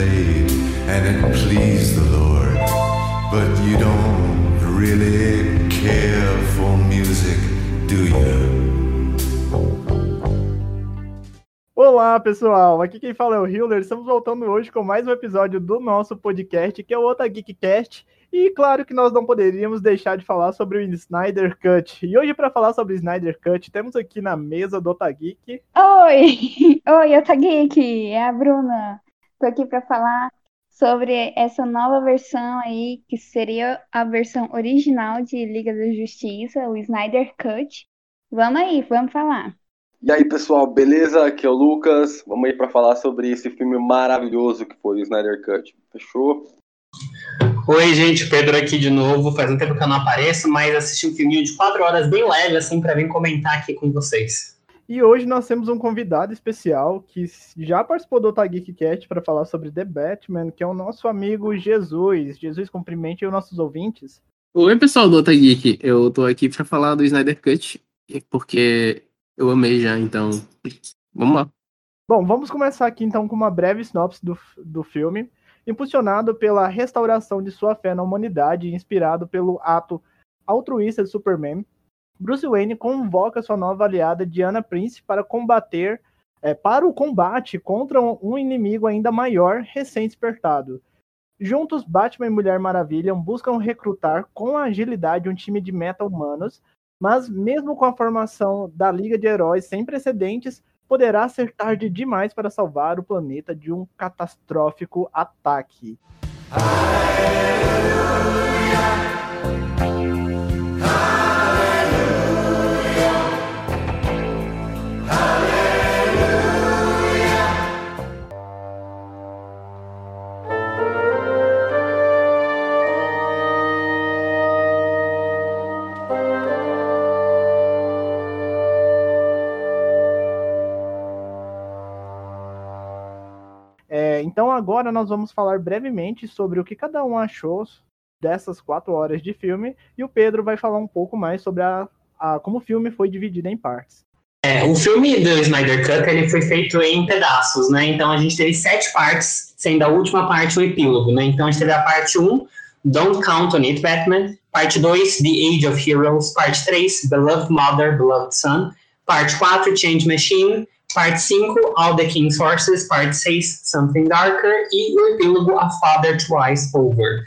played and it pleased the Lord. But you don't really care for music, do you? Olá, pessoal! Aqui quem fala é o Hiller. Estamos voltando hoje com mais um episódio do nosso podcast, que é o Outra Geekcast. E claro que nós não poderíamos deixar de falar sobre o Snyder Cut. E hoje, para falar sobre o Snyder Cut, temos aqui na mesa do Otageek. Oi! Oi, Otageek! É a Bruna. Tô aqui para falar sobre essa nova versão aí, que seria a versão original de Liga da Justiça, o Snyder Cut. Vamos aí, vamos falar. E aí, pessoal, beleza? Aqui é o Lucas. Vamos aí para falar sobre esse filme maravilhoso que foi o Snyder Cut. Fechou? Oi, gente, Pedro aqui de novo. Faz um tempo que eu não apareço, mas assisti um filminho de quatro horas bem leve, assim, para vir comentar aqui com vocês. E hoje nós temos um convidado especial que já participou do Otageekcast para falar sobre The Batman, que é o nosso amigo Jesus. Jesus, cumprimente os nossos ouvintes. Oi, pessoal do Otageek. Eu tô aqui para falar do Snyder Cut, porque eu amei já, então. Vamos lá. Bom, vamos começar aqui então com uma breve sinopse do, do filme. Impulsionado pela restauração de sua fé na humanidade e inspirado pelo ato altruísta de Superman, Bruce Wayne convoca sua nova aliada Diana Prince para combater é, para o combate contra um inimigo ainda maior recém-despertado. Juntos, Batman e Mulher Maravilha buscam recrutar com agilidade um time de meta-humanos mas mesmo com a formação da Liga de Heróis sem precedentes, poderá ser tarde demais para salvar o planeta de um catastrófico ataque. Então agora nós vamos falar brevemente sobre o que cada um achou dessas quatro horas de filme e o Pedro vai falar um pouco mais sobre a, a como o filme foi dividido em partes. É, o filme do Snyder Cut ele foi feito em pedaços, né? Então a gente teve sete partes, sendo a última parte o epílogo, né? Então a gente teve a parte 1, Don't Count on It, Batman. Parte 2, The Age of Heroes. Parte 3, Beloved Mother, Beloved Son. Parte 4, Change Machine. Parte 5, All the King's Horses. Parte 6, Something Darker. E o epílogo A Father Twice Over.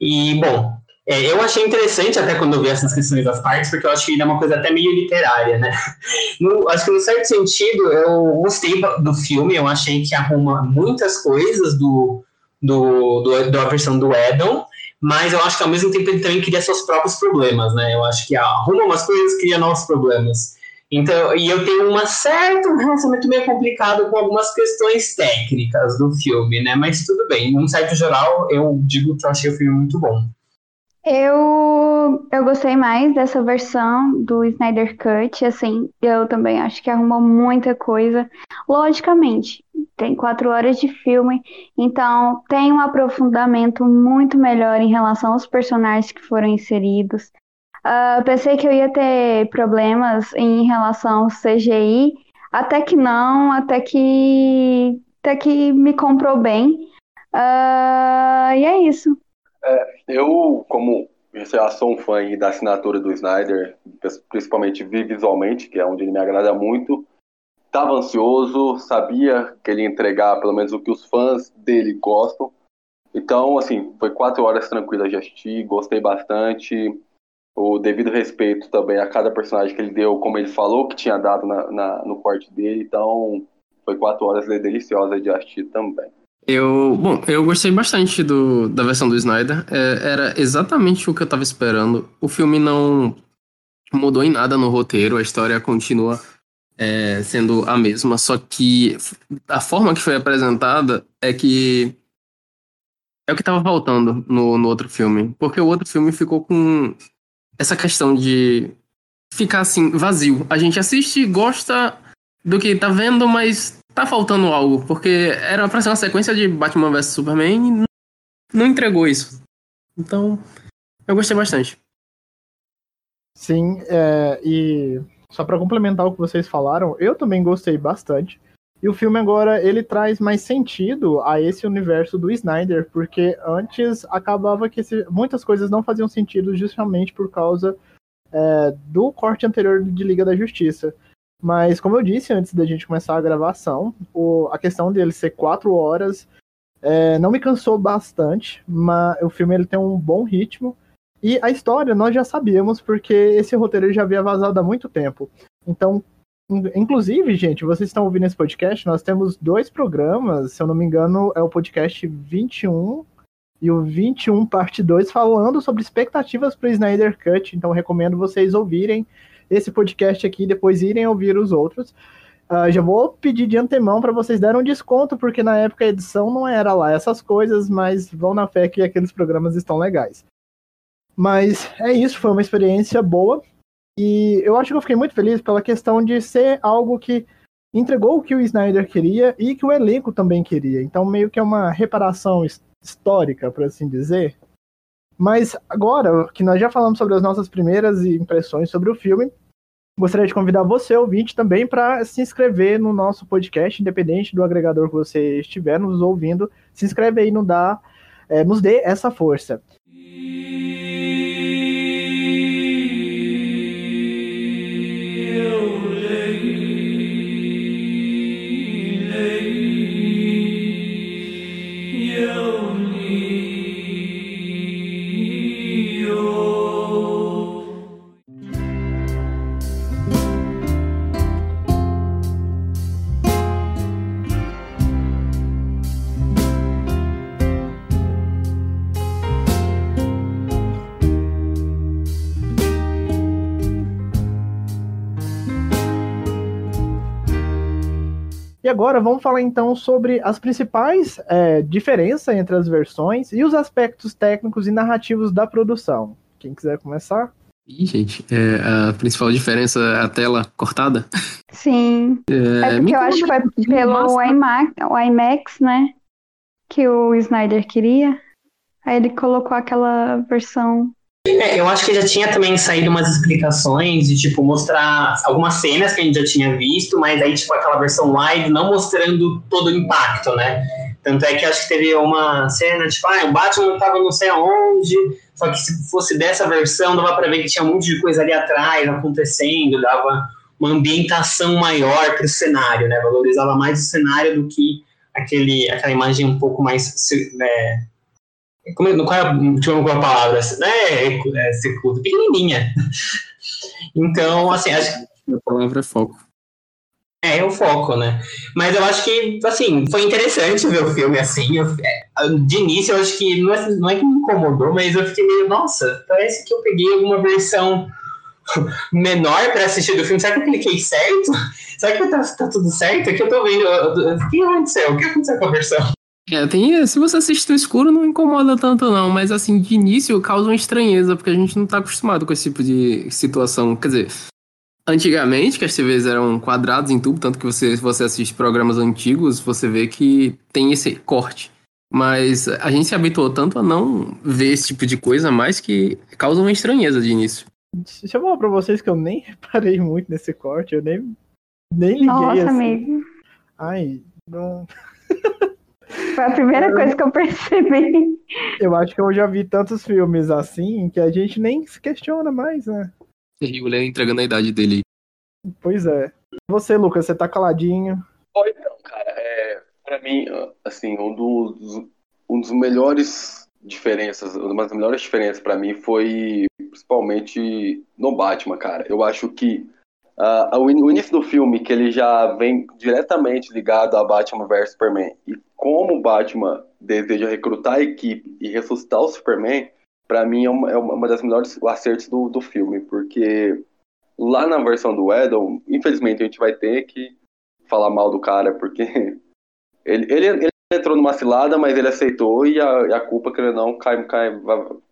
E, bom, é, eu achei interessante até quando eu vi essas questões das partes, porque eu acho que ainda é uma coisa até meio literária, né? No, acho que, no certo sentido, eu gostei do filme, eu achei que arruma muitas coisas do, do, do, da versão do Edon, mas eu acho que ao mesmo tempo ele também cria seus próprios problemas, né? Eu acho que arruma umas coisas cria novos problemas. Então, e eu tenho um certo relacionamento meio complicado com algumas questões técnicas do filme, né? Mas tudo bem, num certo geral, eu digo que eu achei o filme muito bom. Eu, eu gostei mais dessa versão do Snyder Cut, assim, eu também acho que arrumou muita coisa. Logicamente, tem quatro horas de filme, então tem um aprofundamento muito melhor em relação aos personagens que foram inseridos. Uh, pensei que eu ia ter problemas em relação ao CGI, até que não, até que, até que me comprou bem. Uh, e é isso. É, eu, como já sou um fã da assinatura do Snyder, principalmente visualmente, que é onde ele me agrada muito, estava ansioso, sabia que ele ia entregar pelo menos o que os fãs dele gostam. Então, assim, foi quatro horas tranquilas de assistir, gostei bastante o devido respeito também a cada personagem que ele deu, como ele falou que tinha dado na, na no corte dele. Então, foi quatro horas deliciosas de assistir também. Eu, bom, eu gostei bastante do, da versão do Snyder. É, era exatamente o que eu tava esperando. O filme não mudou em nada no roteiro, a história continua é, sendo a mesma, só que a forma que foi apresentada é que é o que tava faltando no, no outro filme. Porque o outro filme ficou com essa questão de ficar assim, vazio. A gente assiste, gosta do que tá vendo, mas tá faltando algo. Porque era pra ser uma sequência de Batman vs Superman e não entregou isso. Então, eu gostei bastante. Sim, é, e só para complementar o que vocês falaram, eu também gostei bastante. E o filme agora ele traz mais sentido a esse universo do Snyder, porque antes acabava que esse, muitas coisas não faziam sentido justamente por causa é, do corte anterior de Liga da Justiça. Mas como eu disse antes da gente começar a gravação, o, a questão dele ser quatro horas é, não me cansou bastante, mas o filme ele tem um bom ritmo. E a história nós já sabíamos, porque esse roteiro já havia vazado há muito tempo. Então, inclusive, gente, vocês estão ouvindo esse podcast, nós temos dois programas, se eu não me engano, é o podcast 21 e o 21 parte 2 falando sobre expectativas para o Snyder Cut. Então, recomendo vocês ouvirem esse podcast aqui depois irem ouvir os outros. Uh, já vou pedir de antemão para vocês darem um desconto, porque na época a edição não era lá essas coisas, mas vão na fé que aqueles programas estão legais. Mas é isso, foi uma experiência boa. E eu acho que eu fiquei muito feliz pela questão de ser algo que entregou o que o Snyder queria e que o elenco também queria. Então, meio que é uma reparação histórica, por assim dizer. Mas agora que nós já falamos sobre as nossas primeiras impressões sobre o filme, Gostaria de convidar você, ouvinte, também para se inscrever no nosso podcast, independente do agregador que você estiver nos ouvindo. Se inscreve aí, no dá, é, nos dê essa força. E agora vamos falar então sobre as principais é, diferenças entre as versões e os aspectos técnicos e narrativos da produção. Quem quiser começar? Ih, gente, é, a principal diferença é a tela cortada? Sim. É, é porque eu acho que foi pelo IMAX, o IMAX, né? Que o Snyder queria. Aí ele colocou aquela versão é, eu acho que já tinha também saído umas explicações de, tipo, mostrar algumas cenas que a gente já tinha visto, mas aí, tipo, aquela versão live não mostrando todo o impacto, né? Tanto é que acho que teve uma cena, tipo, ah, o Batman tava não sei aonde, só que se fosse dessa versão, dava pra ver que tinha um monte de coisa ali atrás acontecendo, dava uma ambientação maior pro cenário, né? Valorizava mais o cenário do que aquele, aquela imagem um pouco mais né, como, qual é a última palavra? É, é, é circuito, pequenininha. Então, assim, acho que. A palavra é foco. É, é o foco, né? Mas eu acho que, assim, foi interessante ver o filme assim. Eu, é, de início, eu acho que não é, não é que me incomodou, mas eu fiquei meio, nossa, parece que eu peguei alguma versão menor para assistir do filme. Será que eu cliquei certo? Será que tá, tá tudo certo? É que eu tô vendo. O que aconteceu? O que aconteceu com a versão? É, tem, se você assiste no escuro, não incomoda tanto, não. Mas, assim, de início causa uma estranheza, porque a gente não tá acostumado com esse tipo de situação. Quer dizer, antigamente, que as TVs eram quadrados em tubo, tanto que você, se você assiste programas antigos, você vê que tem esse corte. Mas a gente se habituou tanto a não ver esse tipo de coisa, mais que causa uma estranheza de início. Deixa eu falar pra vocês que eu nem reparei muito nesse corte, eu nem, nem liguei Nossa, assim. amigo. Ai, não. Foi a primeira coisa que eu percebi. Eu acho que eu já vi tantos filmes assim que a gente nem se questiona mais, né? E o Léo entregando a idade dele. Pois é. Você, Lucas, você tá caladinho. Oi, então, cara, é, pra mim, assim, um dos, um dos melhores diferenças, uma das melhores diferenças para mim foi principalmente no Batman, cara. Eu acho que Uh, o início do filme, que ele já vem diretamente ligado a Batman vs Superman, e como Batman deseja recrutar a equipe e ressuscitar o Superman, para mim é uma, é uma, das melhores acertos do, do filme, porque lá na versão do Edel, infelizmente a gente vai ter que falar mal do cara, porque ele, ele, ele entrou numa cilada, mas ele aceitou e a, a culpa, querendo não, cai, cai,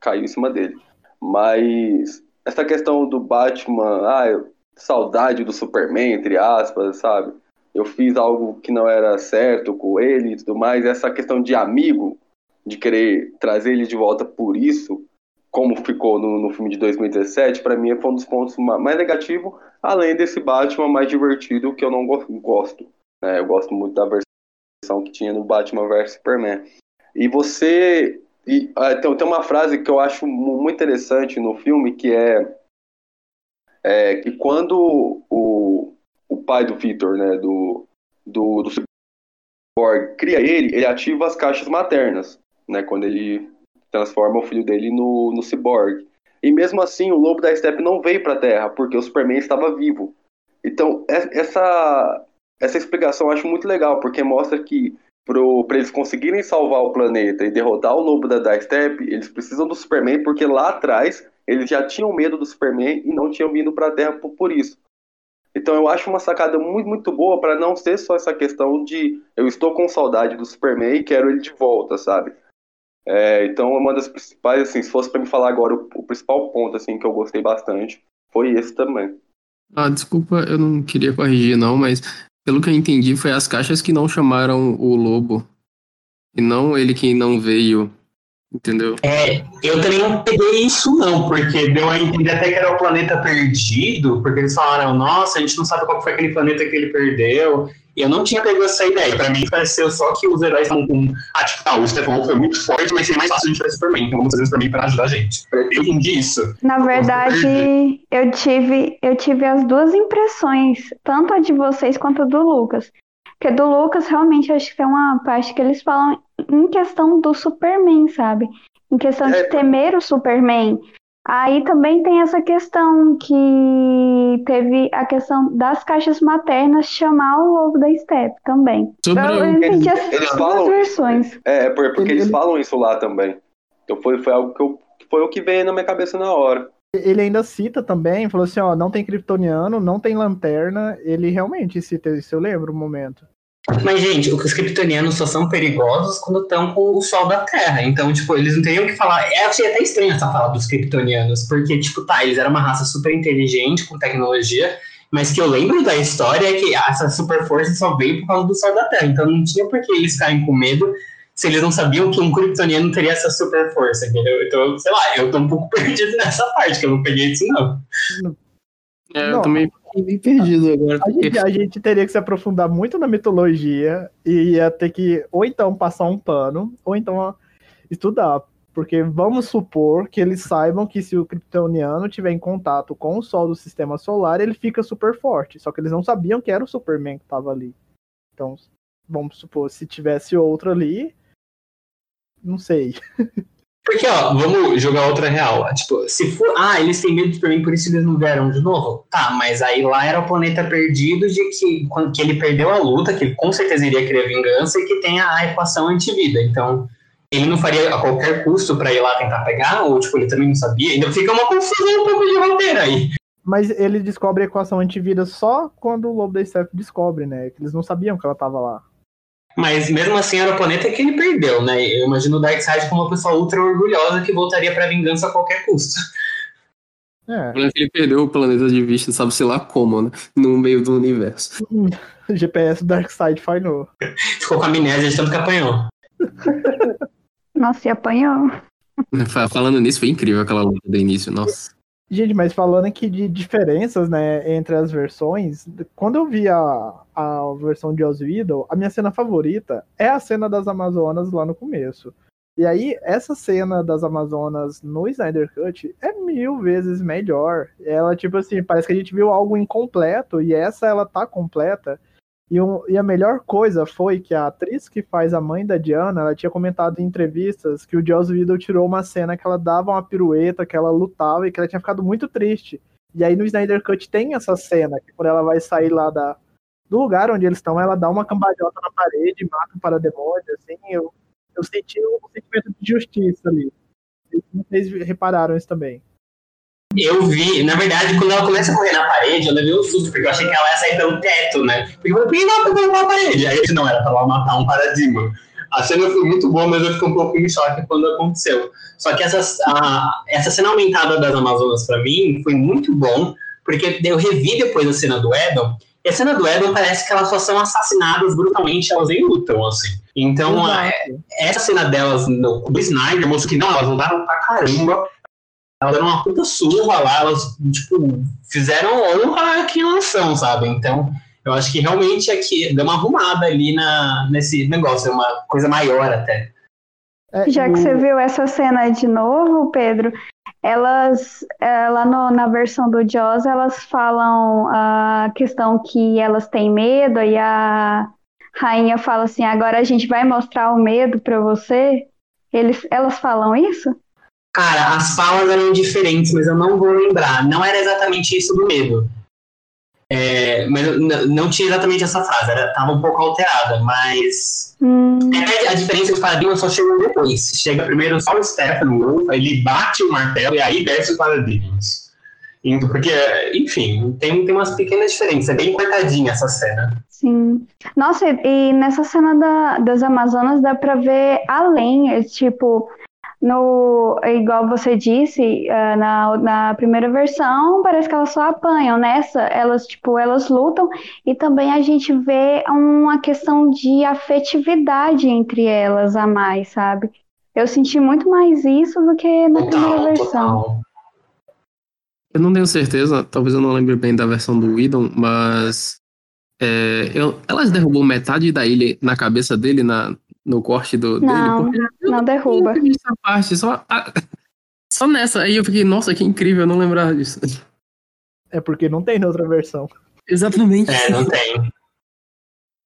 caiu em cima dele. Mas essa questão do Batman, ah, saudade do Superman, entre aspas, sabe? Eu fiz algo que não era certo com ele e tudo mais. Essa questão de amigo, de querer trazer ele de volta por isso, como ficou no, no filme de 2017, para mim foi um dos pontos mais negativos, além desse Batman mais divertido que eu não gosto. né? Eu gosto muito da versão que tinha no Batman vs Superman. E você. E, ah, tem, tem uma frase que eu acho muito interessante no filme que é, é que quando o, o pai do Victor, né, do, do, do Cyborg, cria ele, ele ativa as caixas maternas, né, quando ele transforma o filho dele no, no Cyborg. E mesmo assim, o Lobo da Steppe não veio para a Terra, porque o Superman estava vivo. Então, essa, essa explicação eu acho muito legal, porque mostra que para eles conseguirem salvar o planeta e derrotar o lobo da, da Steppe, eles precisam do Superman, porque lá atrás eles já tinham medo do Superman e não tinham vindo para a Terra por, por, isso. Então eu acho uma sacada muito, muito boa para não ser só essa questão de eu estou com saudade do Superman e quero ele de volta, sabe? É, então uma das principais, assim, se fosse para me falar agora o, o principal ponto assim que eu gostei bastante foi esse também. Ah, desculpa, eu não queria corrigir não, mas pelo que eu entendi, foi as caixas que não chamaram o lobo. E não ele que não veio. Entendeu? É, eu também não peguei isso não, porque deu a entender até que era o planeta perdido, porque eles falaram, nossa, a gente não sabe qual foi aquele planeta que ele perdeu. Eu não tinha pego essa ideia. Pra mim, pareceu só que os heróis estavam com. Ah, tipo, tá, o Stefan foi muito forte, mas seria mais fácil a gente fazer Superman. Então vamos fazer o Superman pra ajudar a gente. Eu entendi isso. Na verdade, eu tive, eu tive as duas impressões, tanto a de vocês quanto a do Lucas. Porque do Lucas, realmente, acho que tem uma parte que eles falam em questão do Superman, sabe? Em questão de é. temer o Superman. Aí também tem essa questão que teve a questão das caixas maternas chamar o lobo da Step também. Sobre eu, eu entendi as eles falam, versões. É, porque ele, eles falam isso lá também. Então foi, foi algo que eu, foi o que veio na minha cabeça na hora. Ele ainda cita também, falou assim, ó, não tem kryptoniano, não tem lanterna. Ele realmente cita isso, eu lembro o momento. Mas, gente, os kryptonianos só são perigosos quando estão com o sol da Terra. Então, tipo, eles não teriam que falar. Eu achei até estranho essa fala dos kryptonianos, porque, tipo, tá, eles eram uma raça super inteligente, com tecnologia, mas que eu lembro da história é que essa super força só veio por causa do sol da Terra. Então não tinha por que eles ficarem com medo se eles não sabiam que um kryptoniano teria essa super força, entendeu? Então, sei lá, eu tô um pouco perdido nessa parte, que eu não peguei isso, não. É, eu também bem perdido agora. A, gente, a gente teria que se aprofundar muito na mitologia e ia ter que, ou então, passar um pano, ou então estudar. Porque vamos supor que eles saibam que se o kryptoniano tiver em contato com o Sol do sistema solar, ele fica super forte. Só que eles não sabiam que era o Superman que estava ali. Então, vamos supor, se tivesse outro ali, não sei. Porque, ó, vamos jogar outra real. Tipo, se for. Ah, eles têm medo de Superman, por isso eles não vieram de novo? Tá, mas aí lá era o planeta perdido de que, que ele perdeu a luta, que ele com certeza iria querer vingança e que tem a, a equação antivida. Então, ele não faria a qualquer custo para ir lá tentar pegar? Ou, tipo, ele também não sabia? Ainda fica uma confusão um pouco de roteiro aí. Mas ele descobre a equação antivida só quando o Lobo da Steppe descobre, né? Que eles não sabiam que ela tava lá. Mas mesmo assim era o planeta que ele perdeu, né? Eu imagino o Darkseid como uma pessoa ultra orgulhosa que voltaria pra vingança a qualquer custo. É. Ele perdeu o planeta de vista, sabe, sei lá como, né? No meio do universo. o GPS do Darkseid falhou. Ficou com amnésia de tanto que apanhou. Nossa, e apanhou. Falando nisso, foi incrível aquela luta do início, nossa. Gente, mas falando aqui de diferenças, né, entre as versões, quando eu vi a, a versão de Oswald, a minha cena favorita é a cena das Amazonas lá no começo. E aí, essa cena das Amazonas no Snyder Cut é mil vezes melhor. Ela, tipo assim, parece que a gente viu algo incompleto, e essa ela tá completa. E, um, e, a melhor coisa foi que a atriz que faz a mãe da Diana, ela tinha comentado em entrevistas que o Joss Whedon tirou uma cena que ela dava uma pirueta, que ela lutava e que ela tinha ficado muito triste. E aí no Snyder Cut tem essa cena, que quando ela vai sair lá da, do lugar onde eles estão, ela dá uma cambalhota na parede, mata um parademônio, assim, eu, eu senti um sentimento de justiça ali. Vocês repararam isso também. Eu vi, na verdade, quando ela começa a correr na parede, eu levei um susto, porque eu achei que ela ia sair pelo teto, né? Porque eu falei, por que ela na parede? Aí não, era pra ela matar um paradigma. A cena foi muito boa, mas eu fiquei um pouco em choque quando aconteceu. Só que essa, a, essa cena aumentada das Amazonas, para mim, foi muito bom, porque eu revi depois a cena do Edom, e a cena do Edom parece que elas só são assassinadas brutalmente, elas nem lutam, assim. Então, a, essa cena delas no, do Snyder mostrou que não, elas mudaram pra caramba elas deram uma puta surra lá, elas, tipo, fizeram honra a quem elas são, sabe? Então, Eu acho que realmente aqui deu uma arrumada ali na, nesse negócio, é uma coisa maior até. É, Já que você viu essa cena de novo, Pedro, elas, é, lá no- na versão do Jaws, elas falam a questão que elas têm medo e a rainha fala assim, agora a gente vai mostrar o medo pra você. Eles, elas falam isso? Cara, as falas eram diferentes, mas eu não vou lembrar. Não era exatamente isso do medo. É, mas não tinha exatamente essa frase, era, tava um pouco alterada, mas Hum, É, a diferença é que os paradigmas só chegam depois. Chega primeiro só o Stephen Wolf, ele bate o martelo e aí desce os paradigmas. Porque, enfim, tem, tem umas pequenas diferenças. É bem cortadinha essa cena. sim. Nossa, e, e nessa cena da- das Amazonas dá pra ver além, é, tipo, no, igual você disse, eh, na, na primeira versão, parece que elas só apanham. Nessa, elas, tipo, elas lutam e também a gente vê uma questão de afetividade entre elas a mais, sabe? Eu senti muito mais isso do que na primeira Total, versão. total. Eu não tenho certeza, talvez eu não lembre bem da versão do Whedon, mas é, eu- elas derrubam metade da ilha na cabeça dele, na, no corte do, Não, dele, porque não derruba. eu não vi essa parte, só, a- só nessa. Aí eu fiquei, nossa, que incrível, eu não lembrava disso. É porque não tem na outra versão. Exatamente. É, não tem.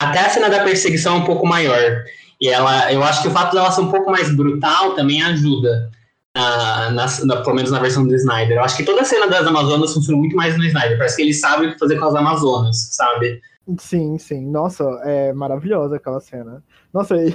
Até a cena da perseguição é um pouco maior. E ela, eu acho que o fato dela ser um pouco mais brutal também ajuda. Na, na- na- pelo menos na versão do Snyder. Eu acho que toda a cena das Amazonas funciona muito mais no Snyder. Parece que ele sabe o que fazer com as Amazonas, sabe? Sim, sim. Nossa, é maravilhosa aquela cena. Nossa, e,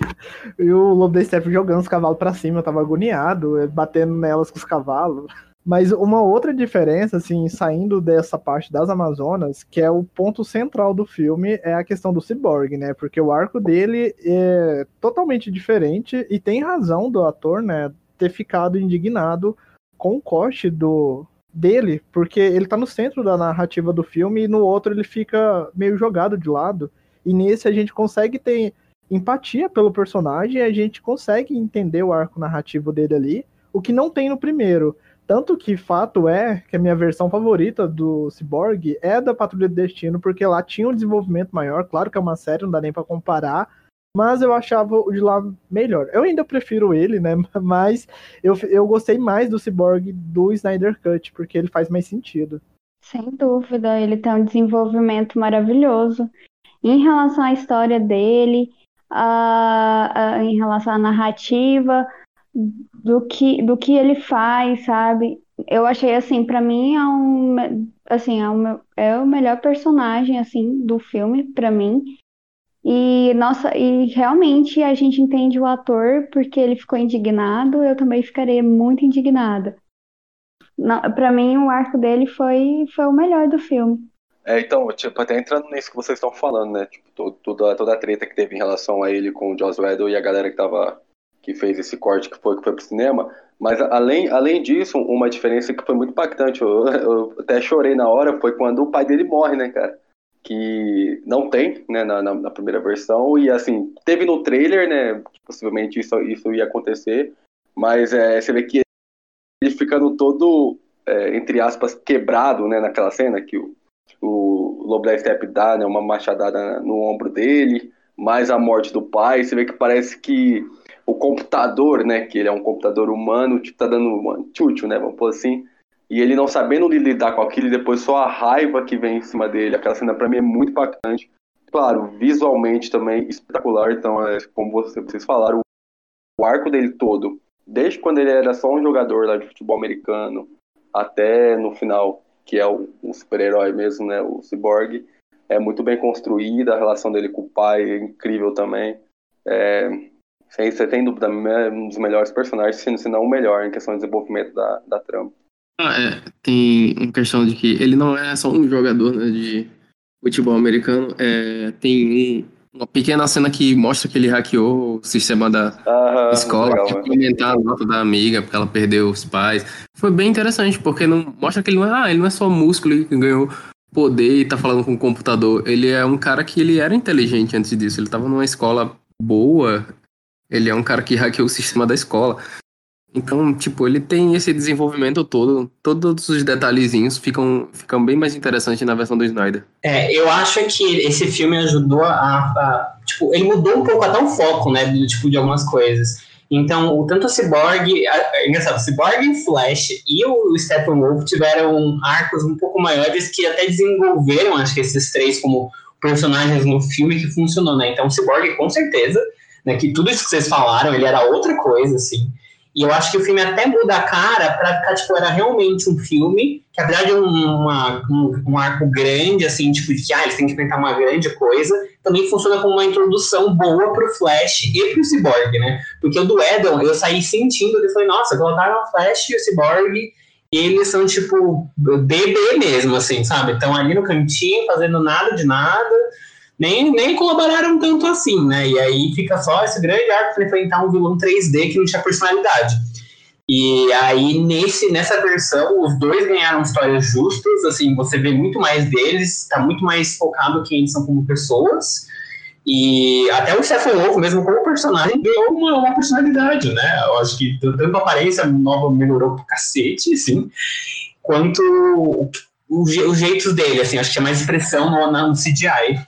e o Lobo da Steppe jogando os cavalos pra cima, eu tava agoniado, eh, batendo nelas com os cavalos. Mas uma outra diferença, assim, saindo dessa parte das Amazonas, que é o ponto central do filme, é a questão do Cyborg, né? Porque o arco dele é totalmente diferente e tem razão do ator, né, ter ficado indignado com o corte do dele, porque ele tá no centro da narrativa do filme e no outro ele fica meio jogado de lado. E nesse a gente consegue ter empatia pelo personagem e a gente consegue entender o arco narrativo dele ali, o que não tem no primeiro. Tanto que fato é que a minha versão favorita do Cyborg é da Patrulha do Destino, porque lá tinha um desenvolvimento maior. Claro que é uma série, não dá nem pra comparar, mas eu achava o de lá melhor. Eu ainda prefiro ele, né? Mas eu, eu gostei mais do Cyborg do Snyder Cut, porque ele faz mais sentido. Sem dúvida, ele tem um desenvolvimento maravilhoso em relação à história dele, a- a- em relação à narrativa, do que, do que ele faz, sabe? Eu achei assim, pra mim é um, assim, é o, é o melhor personagem assim do filme pra mim. E nossa, e realmente a gente entende o ator porque ele ficou indignado, eu também ficaria muito indignada. Para mim, o arco dele foi, foi o melhor do filme. É, então, tipo, até entrando nisso que vocês estão falando, né? Tipo, to- toda, toda a treta que teve em relação a ele com o Joss Whedon e a galera que tava que fez esse corte que foi que foi pro cinema. Mas além, além disso, uma diferença que foi muito impactante, eu, eu até chorei na hora, foi quando o pai dele morre, né, cara? Que não tem, né, na, na, na primeira versão, e assim, teve no trailer, né? Possivelmente isso, isso ia acontecer, mas é, você vê que ele ficando todo, é, entre aspas, quebrado, né, naquela cena que o, o Lobo da Steppe dá, né, uma machadada no ombro dele, mais a morte do pai, você vê que parece que o computador, né, que ele é um computador humano, tipo, tá dando uma tchutchu, né, vamos pôr assim, e ele não sabendo lidar com aquilo, e depois só a raiva que vem em cima dele, aquela cena pra mim é muito impactante. Claro, visualmente também espetacular, então, é, como vocês falaram, o arco dele todo, desde quando ele era só um jogador lá de futebol americano, até no final, que é o super-herói mesmo, né, o Cyborg, é muito bem construída, a relação dele com o pai é incrível também. É, sem, você tem dúvida, um dos melhores personagens, se não o melhor em questão de desenvolvimento da, da trama. Ah, é, tem uma questão de que ele não é só um jogador né, de futebol americano. É, tem um- uma pequena cena que mostra que ele hackeou o sistema da Aham, escola legal, para né? aumentar a nota da amiga, porque ela perdeu os pais. Foi bem interessante, porque não mostra que ele não é, ah, ele não é só músculo que ganhou poder e tá falando com o computador. Ele é um cara que ele era inteligente antes disso. Ele tava numa escola boa. Ele é um cara que hackeou o sistema da escola. Então, tipo, ele tem esse desenvolvimento todo, todos os detalhezinhos ficam, ficam bem mais interessantes na versão do Snyder. É, eu acho que esse filme ajudou a, a, Tipo, ele mudou um pouco até o foco, né? Do, tipo, de algumas coisas. Então, o, tanto o Cyborg, é engraçado, o Cyborg, Flash e o Steppenwolf tiveram arcos um pouco maiores que até desenvolveram, acho que esses três como personagens no filme que funcionou, né? Então, o Cyborg, com certeza, né? Que tudo isso que vocês falaram, ele era outra coisa, assim. E eu acho que o filme até muda a cara pra ficar, tipo, era realmente um filme, que apesar de um, uma, um, um, arco grande, assim, tipo, de que ah, eles têm que inventar uma grande coisa, também funciona como uma introdução boa pro Flash e pro Cyborg, né? Porque o do Edon, eu saí sentindo, eu falei, nossa, colocaram o Flash e o Cyborg, e eles são, tipo, bebê mesmo, assim, sabe? Estão ali no cantinho, fazendo nada de nada, nem, nem colaboraram tanto assim, né? E aí fica só esse grande arco para enfrentar um vilão 3D que não tinha personalidade. E aí, nesse, nessa versão, os dois ganharam histórias justas, assim, você vê muito mais deles, está muito mais focado quem eles são como pessoas. E até o Stephen Wolf, mesmo como personagem, ganhou uma, uma, personalidade, né? Eu acho que tanto a aparência nova melhorou pro cacete, sim, quanto os jeitos dele, assim, acho que é mais expressão no, no CGI.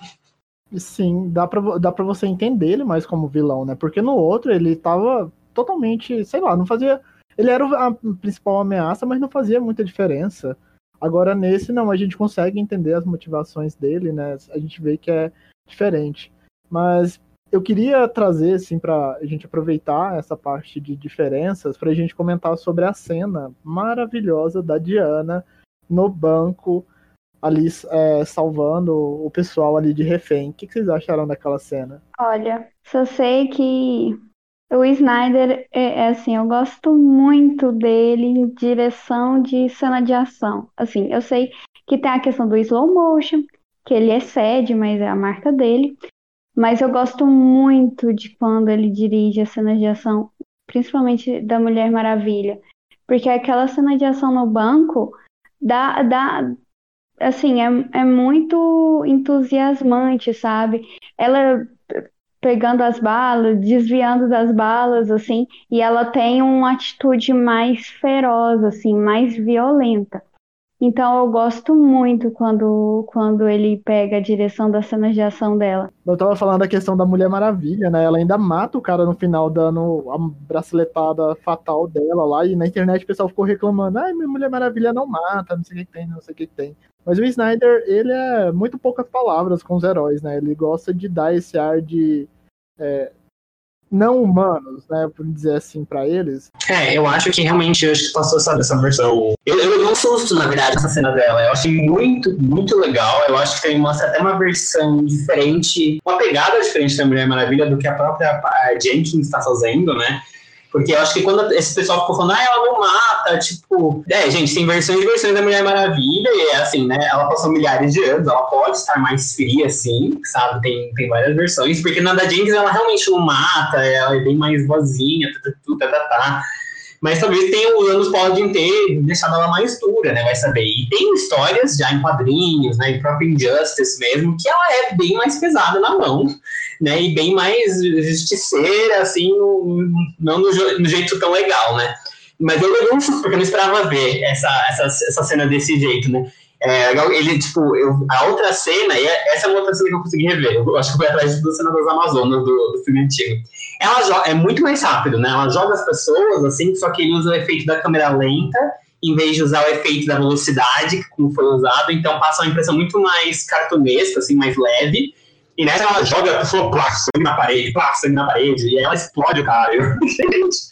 Sim, dá pra, dá pra você entender ele mais como vilão, né? Porque no outro ele tava totalmente, sei lá, não fazia. Ele era a principal ameaça, mas não fazia muita diferença. Agora nesse não, a gente consegue entender as motivações dele, né? A gente vê que é diferente. Mas eu queria trazer, assim, pra gente aproveitar essa parte de diferenças, pra gente comentar sobre a cena maravilhosa da Diana no banco ali é, salvando o pessoal ali de refém. O que, vocês acharam daquela cena? Olha, só sei que o Snyder é, é, assim, eu gosto muito dele, direção de cena de ação. Assim, eu sei que tem a questão do slow motion, que ele excede, mas é a marca dele. Mas eu gosto muito de quando ele dirige as cenas de ação, principalmente da Mulher Maravilha. Porque aquela cena de ação no banco dá, dá, assim, é, é muito entusiasmante, sabe? Ela pegando as balas, desviando das balas, assim, e ela tem uma atitude mais feroz, assim, mais violenta. Então eu gosto muito quando, quando ele pega a direção das cenas de ação dela. Eu tava falando da questão da Mulher Maravilha, né? Ela ainda mata o cara no final, dando a braceletada fatal dela lá, e na internet o pessoal ficou reclamando, ai, minha Mulher Maravilha não mata, não sei o que tem, não sei o que tem. Mas o Snyder, ele é muito poucas palavras com os heróis, né? Ele gosta de dar esse ar de é, não humanos, né, por dizer assim, para eles. É, eu acho que realmente que passou essa, versão. Eu, eu um susto, na verdade, essa cena dela. Eu achei muito, muito legal. Eu acho que tem mostra até uma versão diferente, uma pegada diferente da Mulher Maravilha do que a própria Jenkins está fazendo, né? Porque eu acho que quando esse pessoal ficou falando, ah, ela não mata, tipo. É, gente, tem versões e versões da Mulher Maravilha, e é assim, né? Ela passou milhares de anos, ela pode estar mais fria, assim, sabe? Tem, tem várias versões, porque na da Jinx ela realmente não mata, ela é bem mais vozinha, tudo, tá, tá, tá. Mas talvez tenha, os anos podem ter deixado ela mais dura, né? Vai saber. E tem histórias já em quadrinhos, né? Em próprio Injustice mesmo, que ela é bem mais pesada na mão né? E bem mais justiceira, assim, no, não no, no, jeito tão legal, né? Mas eu levei um susto, porque eu não esperava ver essa, essa, essa cena desse jeito, né? É, ele, tipo, eu, a outra cena, e é, essa é uma outra cena que eu consegui rever. Eu acho que foi atrás da cena das Amazonas, do, do filme antigo. Ela joga, é muito mais rápido, né? Ela joga as pessoas, assim, só que ele usa o efeito da câmera lenta, em vez de usar o efeito da velocidade, como foi usado. Então passa uma impressão muito mais cartunesca, assim, mais leve. E nessa ela joga a pessoa, plá, sangue na parede, plá, sangue na parede, e ela explode o cara.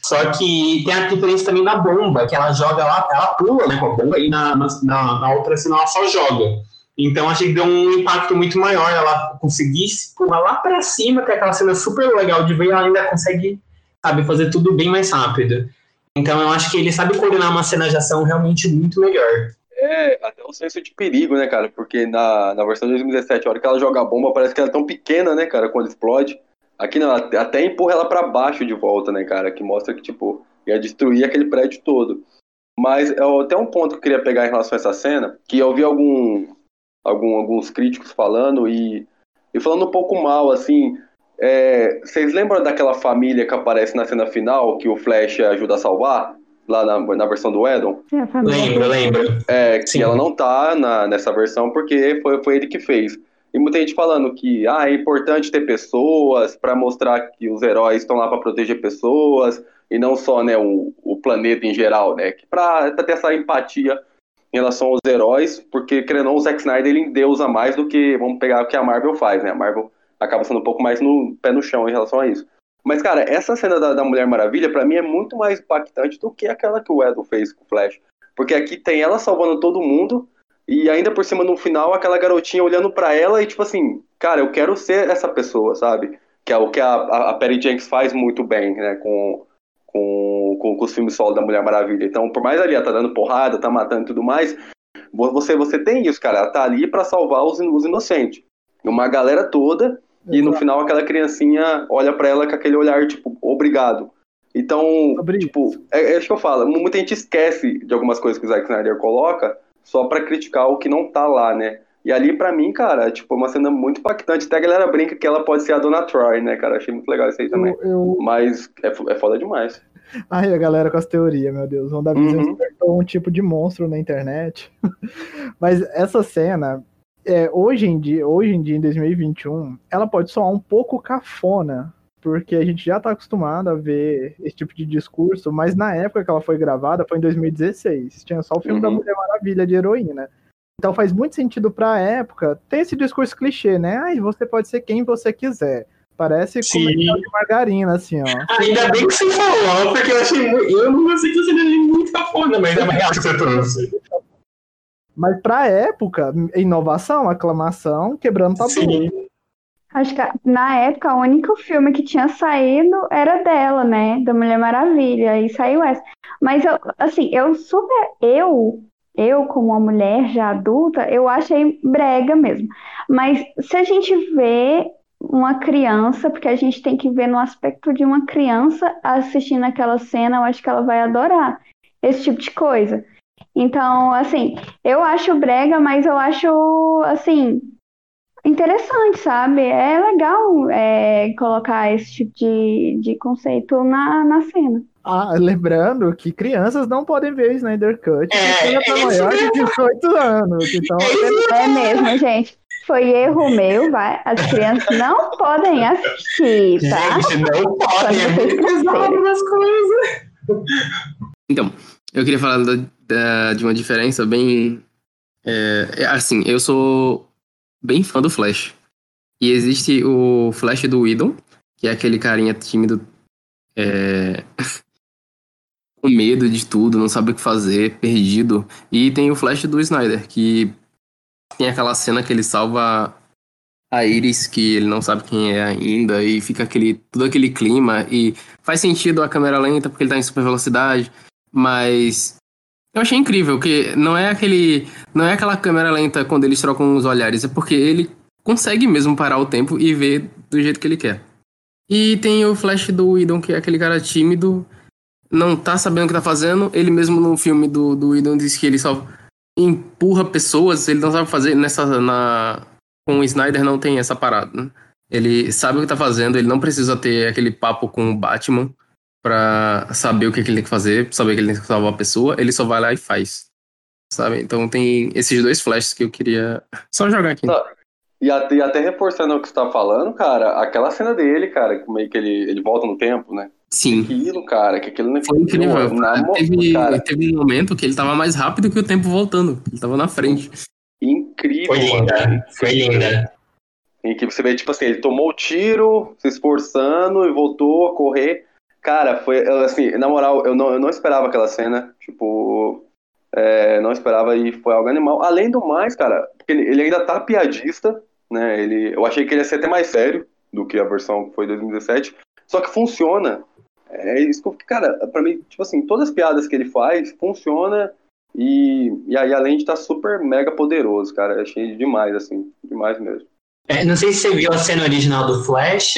Só que tem a diferença também da bomba, que ela joga lá, ela pula né, com a bomba, e na, na, na outra, senão ela só joga. Então achei que deu um impacto muito maior. Ela conseguisse pular lá pra cima, que é aquela cena super legal de ver, ela ainda consegue, sabe, fazer tudo bem mais rápido. Então eu acho que ele sabe coordenar uma cena de ação realmente muito melhor. É, até o senso de perigo, né, cara? Porque na, na versão de 2017, a hora que ela joga a bomba, parece que ela é tão pequena, né, cara, quando explode. Aqui não, até empurra ela para baixo de volta, né, cara? Que mostra que, tipo, ia destruir aquele prédio todo. Mas eu, até um ponto que eu queria pegar em relação a essa cena, que eu vi algum, algum, alguns críticos falando e, e falando um pouco mal, assim, É, vocês lembram daquela família que aparece na cena final, que o Flash ajuda a salvar? Lá na, na versão do Edon? É, Lembro, lembro. É, que Sim. ela não tá na, nessa versão porque foi, foi ele que fez. E muita gente falando que ah, é importante ter pessoas para mostrar que os heróis estão lá para proteger pessoas e não só né, o, o planeta em geral, né? Que para ter essa empatia em relação aos heróis, porque querendo ou não, o Zack Snyder ele endeusa mais do que vamos pegar o que a Marvel faz, né? A Marvel acaba sendo um pouco mais no pé no chão em relação a isso. Mas, cara, essa cena da, da Mulher Maravilha, pra mim, é muito mais impactante do que aquela que o Edel fez com o Flash. Porque aqui tem ela salvando todo mundo, e ainda por cima, no final, aquela garotinha olhando pra ela e, tipo assim, cara, eu quero ser essa pessoa, sabe? Que é o que a, a, Perry Jenks faz muito bem, né? Com, com, com, com os filmes solo da Mulher Maravilha. Então, por mais ali ela tá dando porrada, tá matando e tudo mais, você, você tem isso, cara. Ela tá ali pra salvar os, os inocentes. Uma galera toda, e no Exato. final aquela criancinha olha pra ela com aquele olhar, tipo, obrigado. Então, Sobre tipo, é, é isso que eu falo. Muita gente esquece de algumas coisas que o Zack Snyder coloca só pra criticar o que não tá lá, né? E ali, pra mim, cara, tipo, é uma cena muito impactante. Até a galera brinca que ela pode ser a Dona Troy, né, cara? Achei muito legal isso aí também. Eu, eu... Mas é, é foda demais. Ai, a galera com as teorias, meu Deus. O WandaVision Uhum. despertou um tipo de monstro na internet. Mas essa cena, é, hoje, em dia, hoje em dia, em 2021, ela pode soar um pouco cafona, porque a gente já tá acostumado a ver esse tipo de discurso, mas na época que ela foi gravada, foi em 2016. Tinha só o filme da Uhum. Mulher Maravilha de heroína. Então faz muito sentido pra época ter esse discurso clichê, né? Ai, você pode ser quem você quiser. Parece comercial de margarina, assim, ó. Ainda bem que você falou, porque eu achei muito. Eu não que você achei muito cafona, mas é uma real que você trouxe. Mas pra época, inovação, aclamação, quebrando tabu. Sim. Acho que na época o único filme que tinha saído era dela, né? Da Mulher Maravilha. E saiu essa. Mas eu, assim, eu super. Eu, eu como uma mulher já adulta, eu achei brega mesmo. Mas se a gente vê uma criança, porque a gente tem que ver no aspecto de uma criança assistindo aquela cena, eu acho que ela vai adorar esse tipo de coisa. Então, assim, eu acho brega, mas eu acho, assim, interessante, sabe? É legal é, colocar esse tipo de, de conceito na, na cena. Ah, lembrando que crianças não podem ver o Snyder Cut, É, ela é tá isso maior de 18 anos. Então, É mesmo, gente. Foi erro meu, vai. As crianças não podem assistir, tá? Gente, não pode, é muito pesado as coisas. Então, eu queria falar da- da- de uma diferença bem. é, é, assim, eu sou bem fã do Flash. E existe o Flash do Whedon, que é aquele carinha tímido, é, com medo de tudo, não sabe o que fazer, perdido. E tem o Flash do Snyder, que tem aquela cena que ele salva a Iris, que ele não sabe quem é ainda, e fica aquele, todo aquele clima, e faz sentido a câmera lenta porque ele tá em super velocidade, mas eu achei incrível que não é aquele, não é aquela câmera lenta quando eles trocam os olhares, é porque ele consegue mesmo parar o tempo e ver do jeito que ele quer. E tem o Flash do Whedon, que é aquele cara tímido, não tá sabendo o que tá fazendo. Ele mesmo no filme do, do Whedon diz que ele só empurra pessoas, ele não sabe fazer nessa na com o Snyder não tem essa parada. né? Ele sabe o que tá fazendo, ele não precisa ter aquele papo com o Batman pra saber o que, que ele tem que fazer, saber que ele tem que salvar a pessoa, ele só vai lá e faz. Sabe? Então tem esses dois flashes que eu queria só jogar aqui. Não, E até, e até reforçando o que você tá falando, cara, aquela cena dele, cara, como é que ele, ele volta no tempo, né? Sim. Aquilo, cara, que aquilo não Foi incrível. Na, mo- teve, cara, teve um momento que ele tava mais rápido que o tempo voltando. Ele tava na frente. incrível, Foi linda, foi linda. Em que você vê, tipo assim, ele tomou o tiro, se esforçando e voltou a correr. Cara, foi assim, na moral, eu não, eu não esperava aquela cena. Tipo, é, não esperava e foi algo animal. Além do mais, cara, porque ele, ele ainda tá piadista, né? Ele, eu achei que ele ia ser até mais sério do que a versão que foi 2017. Só que funciona. É isso que cara, pra mim, tipo assim, todas as piadas que ele faz, funciona. E, e aí, além de estar super mega poderoso, cara, achei demais, assim, demais mesmo. É, não sei se você viu a cena original do Flash,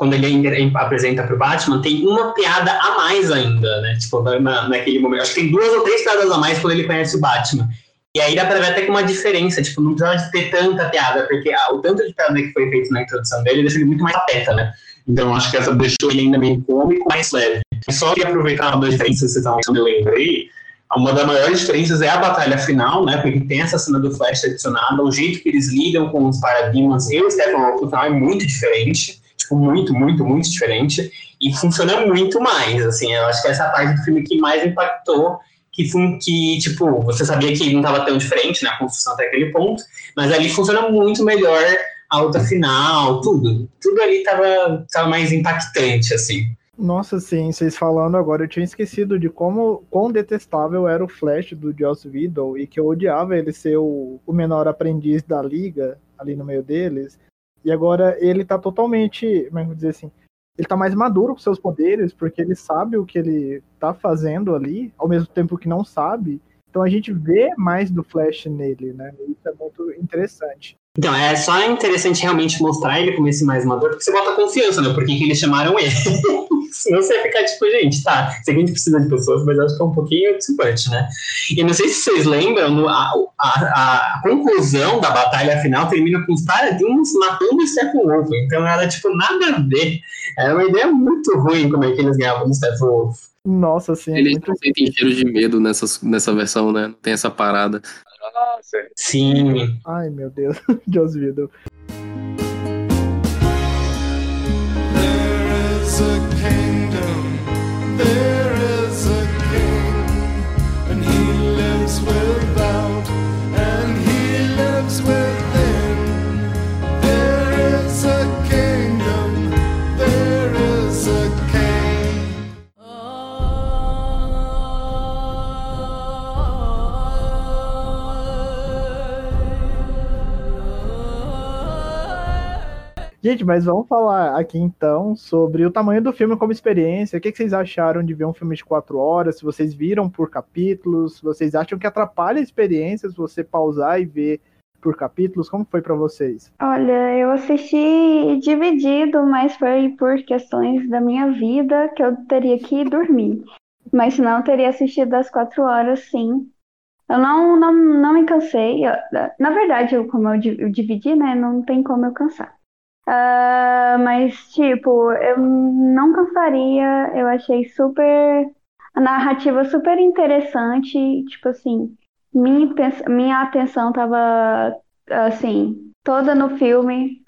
quando ele ainda apresenta pro Batman, tem uma piada a mais ainda, né? Tipo, na, naquele momento. Acho que tem duas ou três piadas a mais quando ele conhece o Batman. E aí dá pra ver até que uma diferença, tipo, não precisa ter tanta piada, porque ah, o tanto de piada que foi feito na introdução dele deixa ele muito mais pateta, né? Então acho que essa deixou ele ainda meio cômico, mais leve. Só que aproveitar uma das diferenças que você estava eu lembrei, uma das maiores diferenças é a batalha final, né? Porque tem essa cena do Flash adicionada, o jeito que eles lidam com os paradigmas e o Stephen no final é muito diferente, tipo, muito, muito, muito diferente, e funciona muito mais, assim, eu acho que essa parte do filme que mais impactou, que, que tipo, você sabia que não estava tão diferente, né, a construção até aquele ponto, mas ali funciona muito melhor a luta final, tudo, tudo ali tava, tava mais impactante, assim. Nossa, sim, vocês falando agora, eu tinha esquecido de como quão detestável era o Flash do Joss Whedon e que eu odiava ele ser o, o menor aprendiz da liga ali no meio deles. E agora ele tá totalmente, como é eu dizer assim, ele tá mais maduro com seus poderes, porque ele sabe o que ele tá fazendo ali, ao mesmo tempo que não sabe. Então a gente vê mais do Flash nele, né? Isso é muito interessante. Então, é só interessante realmente mostrar ele como esse mais maduro, porque você bota confiança, né? Por que eles chamaram ele? Senão você ia ficar tipo, gente, tá, sei que a gente precisa de pessoas, mas acho que é um pouquinho participante, né? E não sei se vocês lembram, a, a, a conclusão da batalha final termina com os paradigmas matando o Steppenwolf. Então era, tipo, nada a ver. Era uma ideia muito ruim como é que eles ganhavam do Steppenwolf. Nossa, sim. Eles muito... sentem cheiro de medo nessa, nessa versão, né? Não tem essa parada. Sim. Ai, meu Deus. Deus vida. Gente, mas vamos falar aqui então sobre o tamanho do filme como experiência. O que, vocês acharam de ver um filme de quatro horas? Se vocês viram por capítulos, se vocês acham que atrapalha a experiência se você pausar e ver por capítulos? Como foi para vocês? Olha, eu assisti dividido, mas foi por questões da minha vida que eu teria que dormir. Mas senão eu teria assistido as quatro horas, sim. Eu não, não, não me cansei. na verdade, eu, como eu, eu dividi, né? Não tem como eu cansar. Uh, mas, tipo, eu não cansaria. Eu achei super. A narrativa super interessante. Tipo assim, minha, minha atenção tava, assim, toda no filme.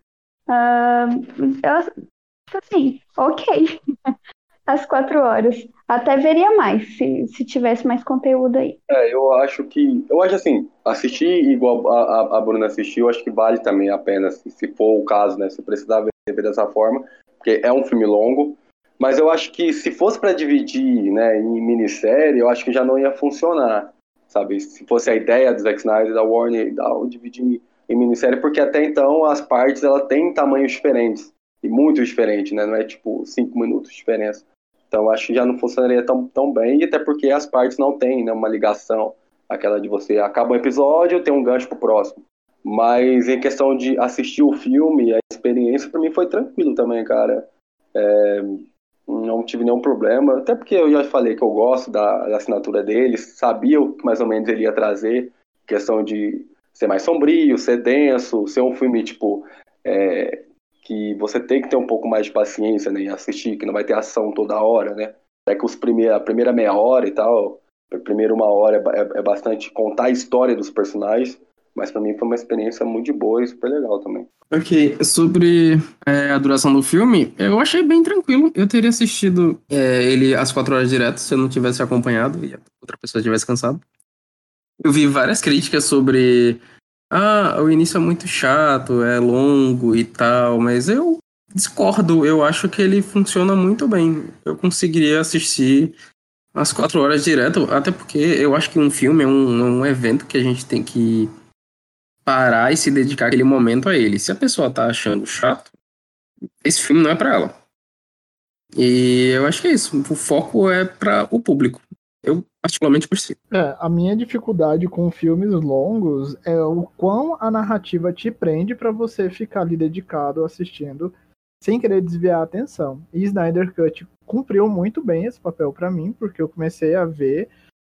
Uh, eu, assim, ok. As quatro horas. Até veria mais se, se tivesse mais conteúdo aí. É, eu acho que. Eu acho assim, assistir igual a, a, a Bruna assistiu, acho que vale também a pena, se, se for o caso, né? Se precisar ver dessa forma, porque é um filme longo. Mas eu acho que se fosse para dividir né, em minissérie, eu acho que já não ia funcionar. Sabe? Se fosse a ideia do Zack Snyder, da Warner, da, dividir em minissérie, porque até então as partes ela têm tamanhos diferentes. E muito diferentes, né? Não é tipo cinco minutos de diferença. Então acho que já não funcionaria tão, tão bem, até porque as partes não têm né, uma ligação, aquela de você acaba um episódio tem um gancho pro próximo. Mas em questão de assistir o filme, a experiência para mim foi tranquilo também, cara. É, não tive nenhum problema, até porque eu já falei que eu gosto da, da assinatura dele, sabia o que mais ou menos ele ia trazer, questão de ser mais sombrio, ser denso, ser um filme tipo é, que você tem que ter um pouco mais de paciência né, em assistir, que não vai ter ação toda hora, né? É que os primeira, a primeira meia hora e tal, a primeira uma hora é, é, é bastante contar a história dos personagens, mas para mim foi uma experiência muito de boa e super legal também. Ok, sobre é, a duração do filme, eu achei bem tranquilo. Eu teria assistido é, ele às quatro horas direto se eu não tivesse acompanhado e outra pessoa tivesse cansado. Eu vi várias críticas sobre ah, o início é muito chato, é longo e tal, mas eu discordo, eu acho que ele funciona muito bem. Eu conseguiria assistir as quatro horas direto, até porque eu acho que um filme é um, um evento que a gente tem que parar e se dedicar aquele momento a ele. Se a pessoa tá achando chato, esse filme não é para ela. E eu acho que é isso. O foco é para o público. Eu particularmente gostei. É, a minha dificuldade com filmes longos é o quão a narrativa te prende para você ficar ali dedicado assistindo sem querer desviar a atenção. E Snyder Cut cumpriu muito bem esse papel para mim, porque eu comecei a ver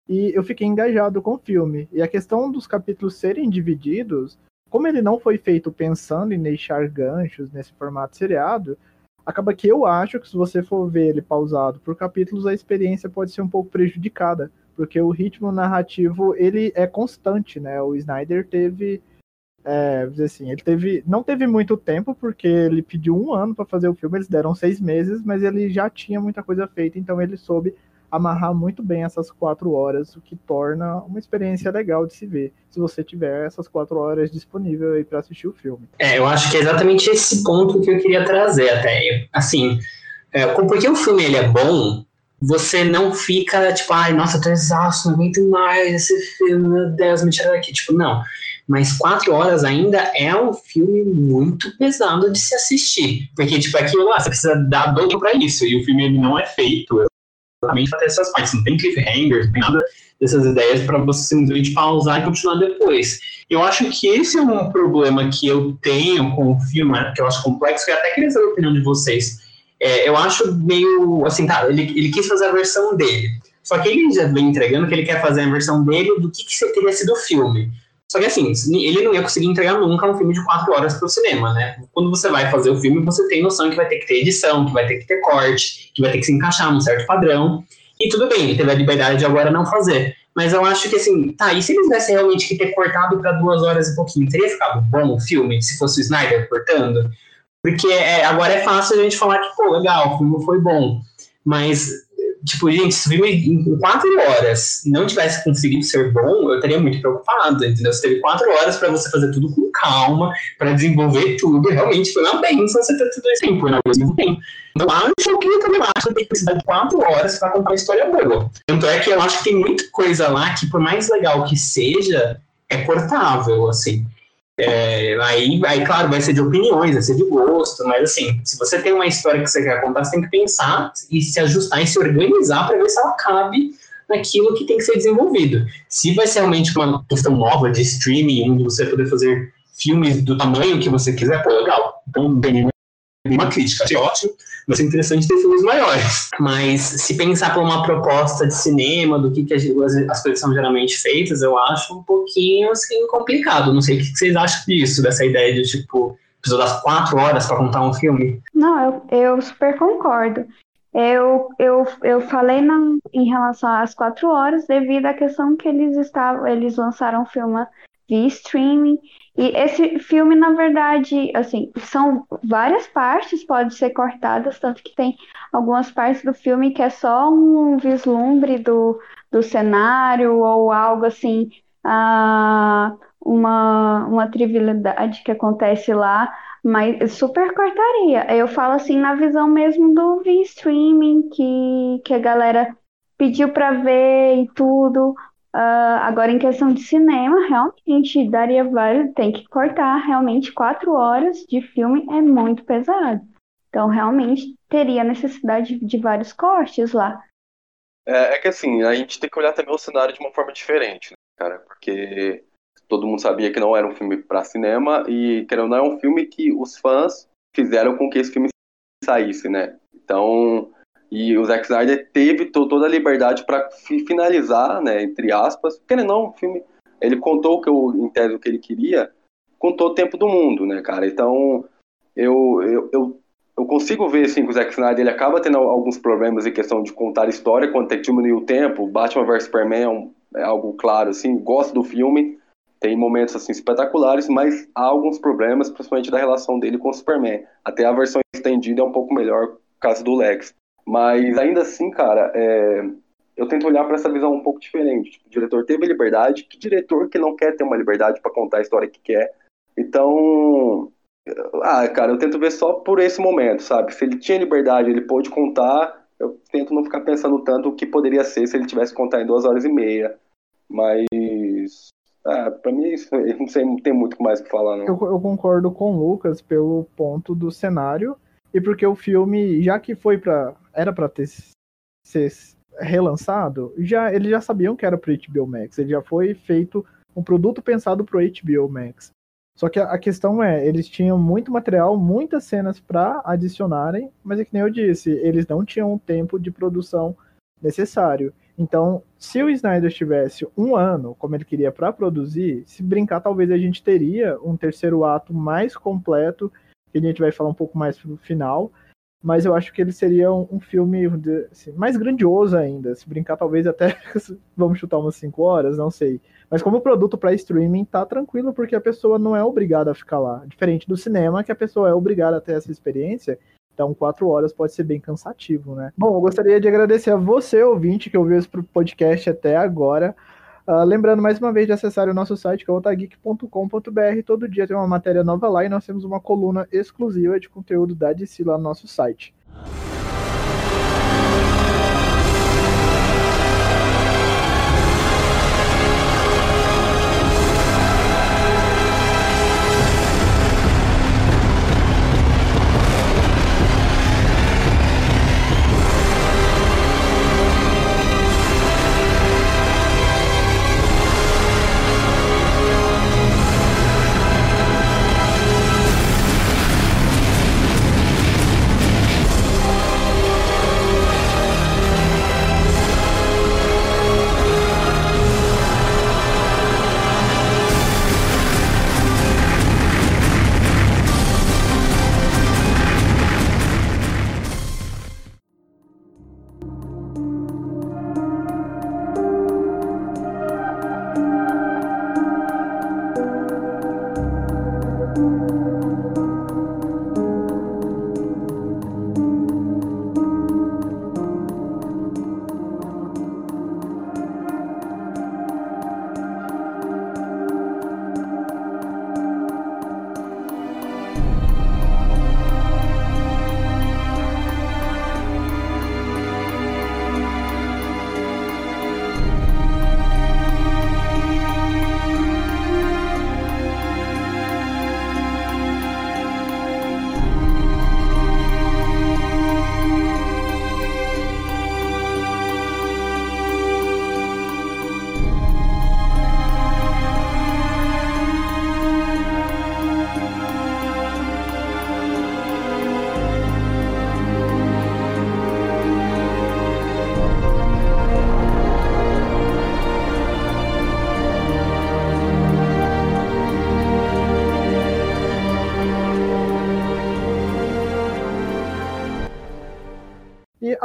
e eu fiquei engajado com o filme. E a questão dos capítulos serem divididos, como ele não foi feito pensando em deixar ganchos nesse formato seriado, acaba que eu acho que se você for ver ele pausado por capítulos, a experiência pode ser um pouco prejudicada, porque o ritmo narrativo ele é constante, né? O Snyder teve é, dizer assim, ele teve, não teve muito tempo, porque ele pediu um ano para fazer o filme, eles deram seis meses, mas ele já tinha muita coisa feita, então ele soube amarrar muito bem essas quatro horas, o que torna uma experiência legal de se ver, se você tiver essas quatro horas disponível aí para assistir o filme. É, eu acho que é exatamente esse ponto que eu queria trazer até. Assim, é, porque o filme ele é bom, você não fica tipo, ai, nossa, tô exausto, não aguento mais esse filme, meu Deus, me tira daqui. Tipo, não. Mas quatro horas ainda é um filme muito pesado de se assistir. Porque, tipo, é aquilo lá, você precisa dar dobro pra isso. E o filme ele não é feito exatamente ter essas partes. Não tem cliffhangers, não tem nada dessas ideias para você simplesmente pausar e continuar depois. Eu acho que esse é um problema que eu tenho com o filme, né, que eu acho complexo, eu até queria saber a opinião de vocês. É, eu acho meio assim, tá, ele, ele quis fazer a versão dele. Só que ele já vem entregando que ele quer fazer a versão dele do que, que teria sido o filme. Só que assim, ele não ia conseguir entregar nunca um filme de quatro horas para o cinema, né? Quando você vai fazer o filme, você tem noção que vai ter que ter edição, que vai ter que ter corte, que vai ter que se encaixar num certo padrão. E tudo bem, ele teve a liberdade de agora não fazer. Mas eu acho que assim, tá, e se eles tivessem realmente que ter cortado para duas horas e pouquinho, teria ficado bom o filme, se fosse o Snyder cortando? Porque é, agora é fácil a gente falar que, pô, legal, o filme foi bom. Mas tipo, gente, se o filme em quatro horas não tivesse conseguido ser bom, eu estaria muito preocupado, entendeu? Você teve quatro horas para você fazer tudo com calma, para desenvolver tudo, realmente foi uma benção você ter tudo isso tempo, né? Ao mesmo tempo. Então, acho que eu também acho que tem que precisar de quatro horas para contar uma história boa. Tanto é que eu acho que tem muita coisa lá que, por mais legal que seja, é cortável, assim. É, aí, aí, claro, vai ser de opiniões, vai ser de gosto, mas assim, se você tem uma história que você quer contar, você tem que pensar e se ajustar e se organizar para ver se ela cabe naquilo que tem que ser desenvolvido. Se vai ser realmente uma questão nova de streaming, onde você poder fazer filmes do tamanho que você quiser, pô, legal. Então, bem, uma crítica, achei ótimo, vai ser interessante ter filmes maiores. Mas se pensar por uma proposta de cinema, do que, que as, as coisas são geralmente feitas, eu acho um pouquinho assim, complicado. Não sei o que vocês acham disso, dessa ideia de tipo, precisou das quatro horas para contar um filme. Não, eu, eu super concordo. Eu, eu, eu falei na, em relação às quatro horas devido à questão que eles estavam, eles lançaram o filme via streaming e esse filme, na verdade, assim, são várias partes, pode ser cortadas, tanto que tem algumas partes do filme que é só um vislumbre do, do cenário ou algo assim, ah, uma, uma trivialidade que acontece lá, mas super cortaria. Eu falo assim na visão mesmo do via streaming, que, que a galera pediu para ver e tudo, Uh, agora, em questão de cinema, realmente daria vários. Tem que cortar realmente quatro horas de filme é muito pesado. Então, realmente teria necessidade de vários cortes lá. É, é que assim, a gente tem que olhar também o cenário de uma forma diferente, né, cara? Porque todo mundo sabia que não era um filme para cinema e, querendo ou não, é um filme que os fãs fizeram com que esse filme saísse, né? Então, e o Zack Snyder teve toda a liberdade para finalizar, né, entre aspas, porque não, o filme, ele contou o que eu, em tese, o que ele queria, com todo o tempo do mundo, né, cara? Então, eu, eu, eu, eu consigo ver, assim, que o Zack Snyder, ele acaba tendo alguns problemas em questão de contar história, quando tem que diminuir o tempo, Batman vs Superman é, um, é algo claro, assim, gosto do filme, tem momentos, assim, espetaculares, mas há alguns problemas, principalmente da relação dele com o Superman. Até a versão estendida é um pouco melhor, causa do Lex. Mas ainda assim, cara, é, eu tento olhar para essa visão um pouco diferente. Tipo, o diretor teve liberdade, que diretor que não quer ter uma liberdade para contar a história que quer? Então, ah, cara, eu tento ver só por esse momento, sabe? Se ele tinha liberdade, ele pôde contar, eu tento não ficar pensando tanto o que poderia ser se ele tivesse que contar em duas horas e meia. Mas, ah, pra mim, isso, não sei, não tem muito mais o que falar, não. Eu, eu concordo com o Lucas pelo ponto do cenário e porque o filme, já que foi para era para ter ser relançado, já eles já sabiam que era pro HBO Max, ele já foi feito um produto pensado pro HBO Max. Só que a, a questão é, eles tinham muito material, muitas cenas para adicionarem, mas é que nem eu disse, eles não tinham o tempo de produção necessário. Então, se o Snyder tivesse um ano, como ele queria para produzir, se brincar, talvez a gente teria um terceiro ato mais completo, que a gente vai falar um pouco mais pro final, mas eu acho que ele seria um, um filme assim, mais grandioso ainda. Se brincar, talvez até vamos chutar umas 5 horas, não sei. Mas como produto para streaming, tá tranquilo, porque a pessoa não é obrigada a ficar lá. Diferente do cinema, que a pessoa é obrigada a ter essa experiência. Então, quatro horas pode ser bem cansativo, né? Bom, eu gostaria de agradecer a você, ouvinte, que ouviu esse podcast até agora. Uh, lembrando mais uma vez de acessar o nosso site, que é otageek.com.br. Todo dia tem uma matéria nova lá e nós temos uma coluna exclusiva de conteúdo da DC lá no nosso site.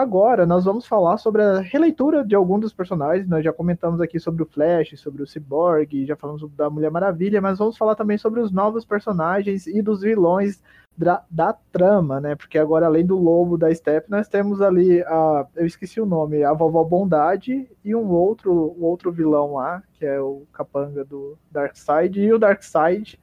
Agora nós vamos falar sobre a releitura de alguns dos personagens. Nós já comentamos aqui sobre o Flash, sobre o Cyborg, já falamos da Mulher Maravilha, mas vamos falar também sobre os novos personagens e dos vilões da, da trama, né? Porque agora, além do lobo da Step, nós temos ali a. Eu esqueci o nome, a Vovó Bondade e um outro, um outro vilão lá, que é o capanga do Darkseid, e o Darkseid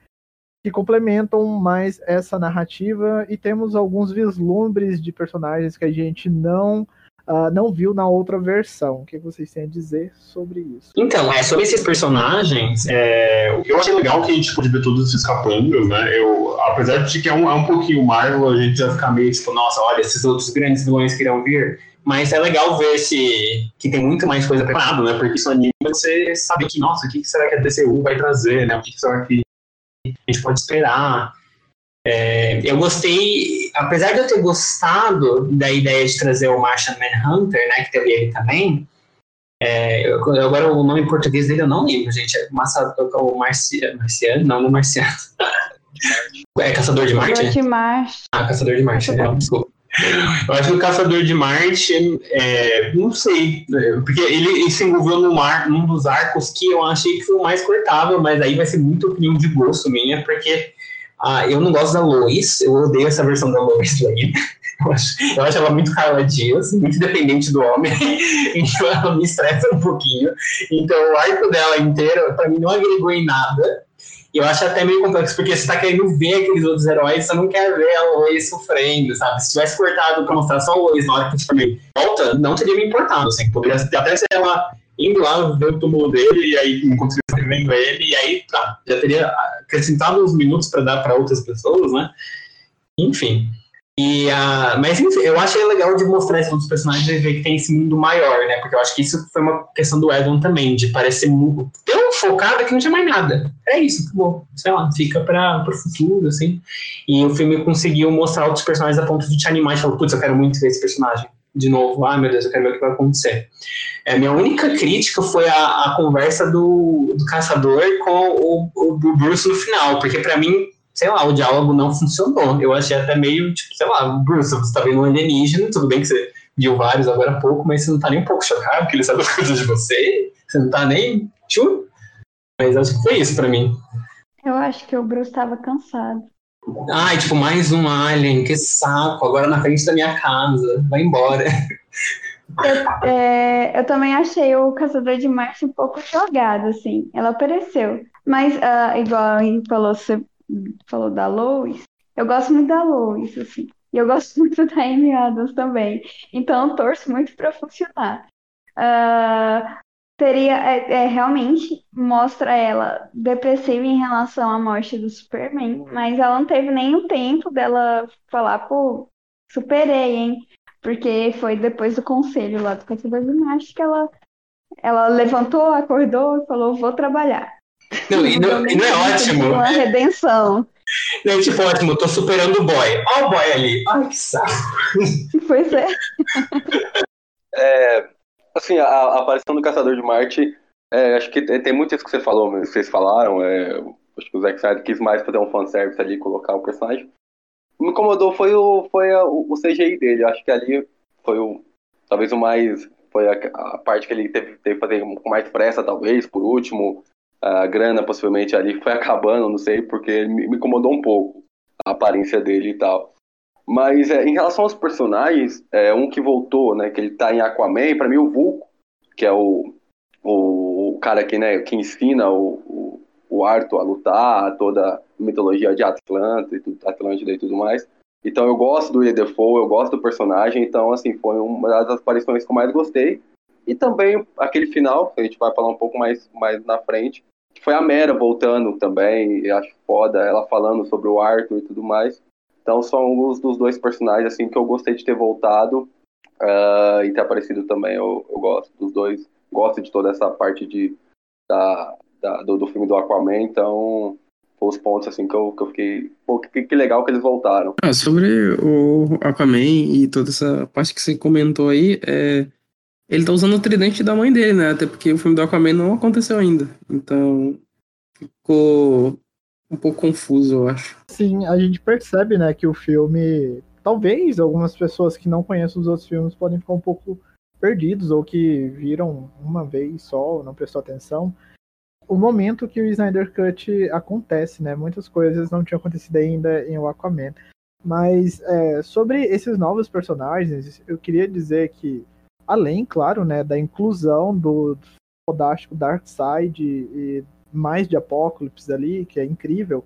que complementam mais essa narrativa e temos alguns vislumbres de personagens que a gente não uh, não viu na outra versão. O que vocês têm a dizer sobre isso? Então, é, sobre esses personagens, é, eu achei legal que a gente pôde ver todos esses capangas, né? Eu, apesar de que é um, é um pouquinho Marvel, a gente já fica meio tipo, nossa, olha, esses outros grandes vilões que irão vir. Mas é legal ver se, que tem muito mais coisa preparada, né? Porque isso anima você sabe que, nossa, o que será que a DCU vai trazer, né? O que será que a gente pode esperar. É, eu gostei, apesar de eu ter gostado da ideia de trazer o Martian Manhunter, né, que teve ele também, é, eu, agora o nome em português dele eu não lembro, gente, é Massa, o Marciano, Marciano, não, não Marciano. É Caçador de Marte? Caçador de Marte. Ah, Caçador de Marte, não, desculpa. Eu acho que o Caçador de Marte, é, não sei, porque ele, ele, se envolveu no mar, num dos arcos que eu achei que foi o mais cortável, mas aí vai ser muito opinião de gosto minha, porque ah, eu não gosto da Lois, eu odeio essa versão da Lois Lane. Eu acho, eu acho ela muito Carla Dias, muito dependente do homem, então ela me estressa um pouquinho. Então o arco dela inteiro, para mim, não agregou em nada. E eu acho até meio complexo, porque você tá querendo ver aqueles outros heróis, você não quer ver a Lois sofrendo, sabe? Se tivesse cortado pra mostrar só a Lois na hora que tipo, volta, não teria me importado, assim. Poderia até ser ela indo lá ver o túmulo dele e aí enquanto vendo ele, e aí tá, já teria acrescentado uns minutos para dar para outras pessoas, né? Enfim. E, uh, mas enfim, eu achei legal de mostrar esses outros personagens e ver que tem esse mundo maior, né? Porque eu acho que isso foi uma questão do Edon também, de parecer tão focada que não tinha mais nada. É isso, acabou. Sei lá, fica para o futuro, assim. E o filme conseguiu mostrar outros personagens a ponto de te animar e falar, putz, eu quero muito ver esse personagem. de novo, ah, meu Deus, eu quero ver o que vai acontecer. É, minha única crítica foi a, a conversa do, do caçador com o, o Bruce no final, porque para mim, sei lá, o diálogo não funcionou. Eu achei até meio, tipo, sei lá, Bruce, você tá vendo um alienígena, tudo bem que você viu vários agora há pouco, mas você não tá nem um pouco chocado que ele sabe as coisas de você, você não tá nem tchum. Mas acho que foi isso para mim. Eu acho que o Bruce estava cansado. Ai, tipo, mais um alien, que saco, agora na frente da minha casa, vai embora. Eu, é, eu também achei o Caçador de Marte um pouco jogado, assim. Ela apareceu. Mas, uh, igual a falou, você falou da Lois, eu gosto muito da Lois, assim. E eu gosto muito da Amy Adams também. Então, eu torço muito para funcionar. Uh, teria é, é, realmente mostra ela depressiva em relação à morte do Superman, mas ela não teve nenhum tempo dela falar, pô, superei, hein? Porque foi depois do conselho lá do Caçador de que ela, ela levantou, acordou e falou, vou trabalhar. Não, e não, e não é ótimo. Uma redenção. Não, tipo, ótimo, tô superando o boy. Ó o boy ali. Ai, que saco. Pois é. É, assim, a, a, aparição do Caçador de Marte, é, acho que tem muito isso que você falou, vocês falaram, é, acho que o Zack Snyder quis mais fazer um fanservice ali, colocar o personagem. O que me incomodou foi o, foi a, o, o CGI dele, acho que ali foi o, talvez o mais, foi a, a parte que ele teve, teve que fazer com mais pressa, talvez, por último, a grana possivelmente ali foi acabando, não sei, porque me, incomodou um pouco a aparência dele e tal. Mas é, em relação aos personagens, é, um que voltou, né, que ele tá em Aquaman, para mim o Vulco, que é o, o, o cara que, né, que ensina o, o, o Arthur a lutar, toda a mitologia de Atlanta e tudo, Atlântida e tudo mais. Então eu gosto do William Defoe, eu gosto do personagem, então assim, foi uma das aparições que eu mais gostei. E também aquele final, que a gente vai falar um pouco mais, mais na frente, foi a Mera voltando também, acho foda, ela falando sobre o Arthur e tudo mais. Então são alguns dos dois personagens assim que eu gostei de ter voltado uh, e ter aparecido também. Eu, eu, gosto dos dois, gosto de toda essa parte de, da, da do, do, filme do Aquaman, então foi os pontos assim que eu, que eu fiquei. Pô, que, que legal que eles voltaram. Ah, sobre o Aquaman e toda essa parte que você comentou aí, é, ele tá usando o tridente da mãe dele, né? Até porque o filme do Aquaman não aconteceu ainda. Então ficou um pouco confuso, eu acho. Sim, a gente percebe, né, que o filme. Talvez algumas pessoas que não conhecem os outros filmes podem ficar um pouco perdidos ou que viram uma vez só, não prestou atenção. O momento que o Snyder Cut acontece, né? Muitas coisas não tinham acontecido ainda em o Aquaman. Mas é, sobre esses novos personagens, eu queria dizer que, além, claro, né, da inclusão do fodástico Darkseid e mais de Apocalipse ali, que é incrível.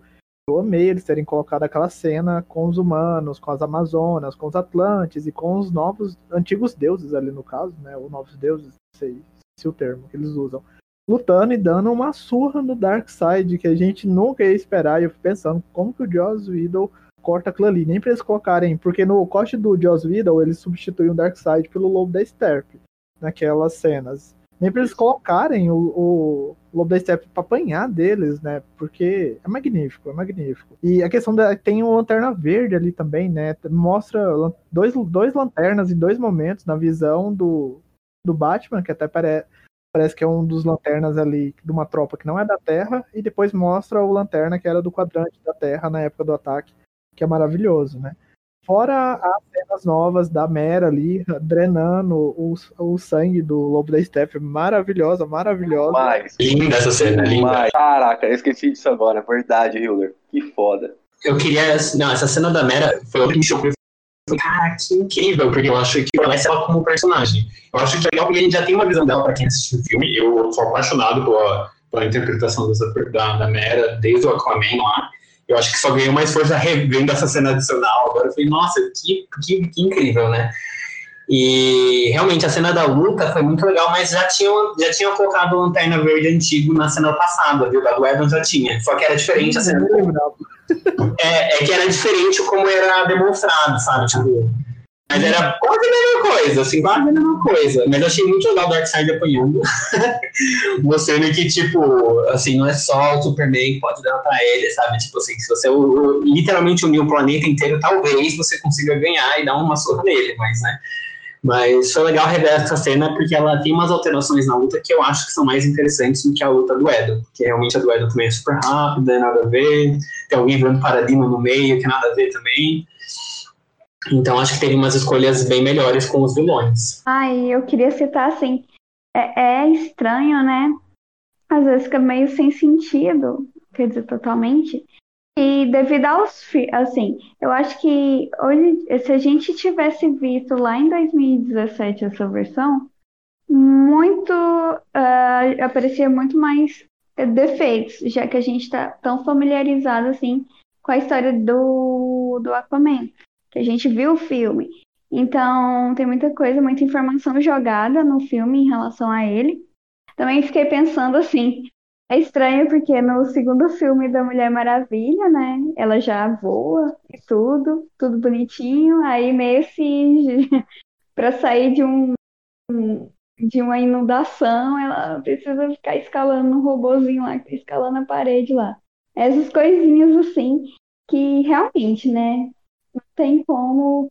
Eu amei eles terem colocado aquela cena com os humanos, com as Amazonas, com os Atlantes e com os novos, antigos deuses ali no caso, né? Ou novos deuses, não sei se é o termo que eles usam. Lutando e dando uma surra no Darkseid que a gente nunca ia esperar. E eu fui pensando, como que o Joss Whedon corta aquilo ali? Nem pra eles colocarem, porque no corte do Joss Whedon eles substituem o Darkseid pelo Lobo da Steppe naquelas cenas nem pra eles colocarem o, o Lobo da Steppe pra apanhar deles, né? Porque é magnífico, é magnífico. E a questão da. Tem uma lanterna verde ali também, né? Mostra dois, dois lanternas em dois momentos na visão do, do Batman, que até pare, parece que é um dos lanternas ali de uma tropa que não é da Terra, e depois mostra o lanterna que era do quadrante da Terra na época do ataque, que é maravilhoso, né? Fora as cenas novas da Mera ali, drenando o, o sangue do Lobo da Steppe. Maravilhosa, maravilhosa. Mas, linda essa cena, linda. Mas, caraca, eu esqueci disso agora, é verdade, Hilder. Que foda. Eu queria. Não, essa cena da Mera foi outra que me chocou. Cara, que incrível, porque eu acho que ela ela como personagem. Eu acho que é legal porque a gente já tem uma visão dela pra quem assistiu o filme. Eu sou apaixonado pela, pela interpretação dessa, da, da Mera desde o Aquaman lá eu acho que só ganhou mais força revendo essa cena adicional. Agora eu falei, nossa, que, que, que, incrível, né? E realmente a cena da luta foi muito legal, mas já tinham, já tinham colocado o Lanterna Verde antigo na cena passada, viu? Da do Evans já tinha. Só que era diferente a cena. É, é que era diferente como era demonstrado, sabe? Tipo, mas era quase a mesma coisa, assim, quase a mesma coisa. Mas achei muito legal o Darkseid apanhando. Mostrando que, tipo, assim, não é só o Superman que pode dar pra ele, sabe? Tipo assim, se você literalmente unir o planeta inteiro, talvez você consiga ganhar e dar uma surra nele, mas, né? Mas foi legal rever essa cena porque ela tem umas alterações na luta que eu acho que são mais interessantes do que a luta do Edo. Porque realmente a do Edo também é super rápida, nada a ver. Tem alguém virando paradigma no meio, que nada a ver também. Então acho que teve umas escolhas bem melhores com os vilões. Ai, eu queria citar assim, é, é estranho, né? Às vezes fica meio sem sentido, quer dizer, totalmente. E devido aos, assim, eu acho que hoje, se a gente tivesse visto lá em 2017 essa versão, muito, uh, aparecia muito mais defeitos, já que a gente está tão familiarizado, assim, com a história do, do Aquaman que a gente viu o filme. Então, tem muita coisa, muita informação jogada no filme em relação a ele. Também fiquei pensando assim, é estranho porque no segundo filme da Mulher Maravilha, né, ela já voa e tudo, tudo bonitinho, aí meio se para sair de um de uma inundação, ela precisa ficar escalando um robozinho lá escalando a parede lá. Essas coisinhas assim que realmente, né, tem como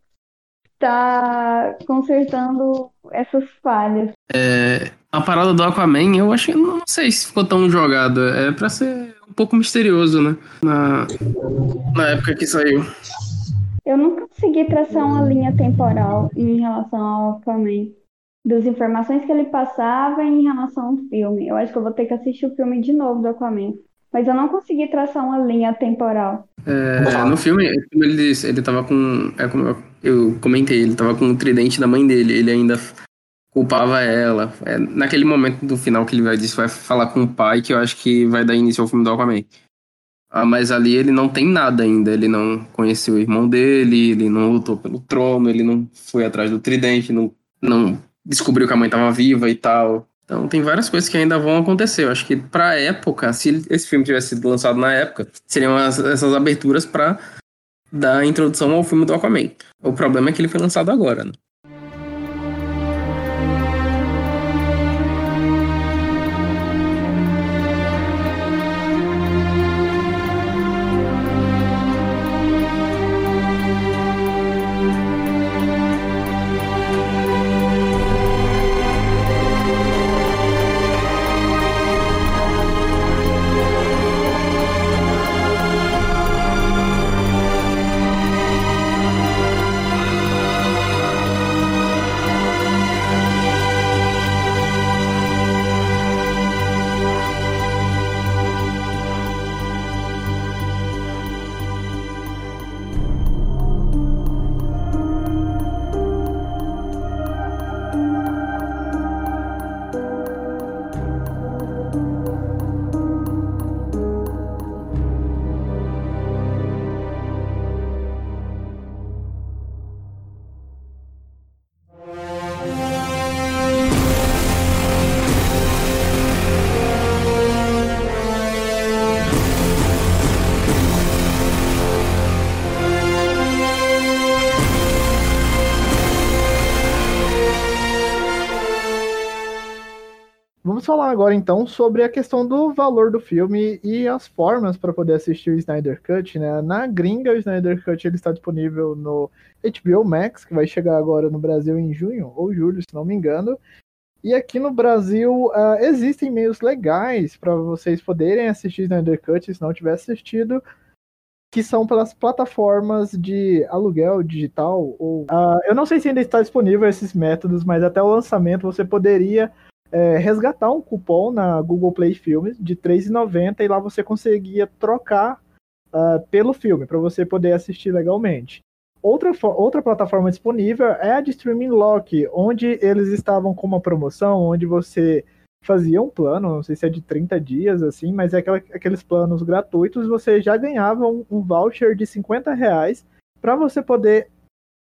estar tá consertando essas falhas. É, a parada do Aquaman, eu achei, não sei se ficou tão jogada. É pra ser um pouco misterioso, né? Na, na época que saiu. Eu nunca consegui traçar uma linha temporal em relação ao Aquaman. Das informações que ele passava em relação ao filme. Eu acho que eu vou ter que assistir o filme de novo do Aquaman mas eu não consegui traçar uma linha temporal. É, no filme, ele ele tava com. É como eu comentei, ele tava com o tridente da mãe dele, ele ainda culpava ela. É, naquele momento do final que ele vai, disse, vai falar com o pai, que eu acho que vai dar início ao filme do Aquaman. Ah, mas ali ele não tem nada ainda, ele não conheceu o irmão dele, ele não lutou pelo trono, ele não foi atrás do tridente, não, não descobriu que a mãe estava viva e tal. Então tem várias coisas que ainda vão acontecer. Eu acho que pra época, se esse filme tivesse sido lançado na época, seriam as, essas aberturas para dar introdução ao filme do Aquaman. O problema é que ele foi lançado agora, né? Falar agora então sobre a questão do valor do filme e as formas para poder assistir o Snyder Cut, né? Na gringa, o Snyder Cut ele está disponível no HBO Max, que vai chegar agora no Brasil em junho ou julho, se não me engano. E aqui no Brasil uh, existem meios legais para vocês poderem assistir Snyder Cut se não tiver assistido, que são pelas plataformas de aluguel digital. Ou, uh, eu não sei se ainda está disponível esses métodos, mas até o lançamento você poderia é, resgatar um cupom na Google Play Filmes de R$3,90 e lá você conseguia trocar uh, pelo filme para você poder assistir legalmente. Outra, outra plataforma disponível é a de Streaming Lock, onde eles estavam com uma promoção onde você fazia um plano, não sei se é de 30 dias, assim, mas é aquela, aqueles planos gratuitos, você já ganhava um, um voucher de 50 reais para você poder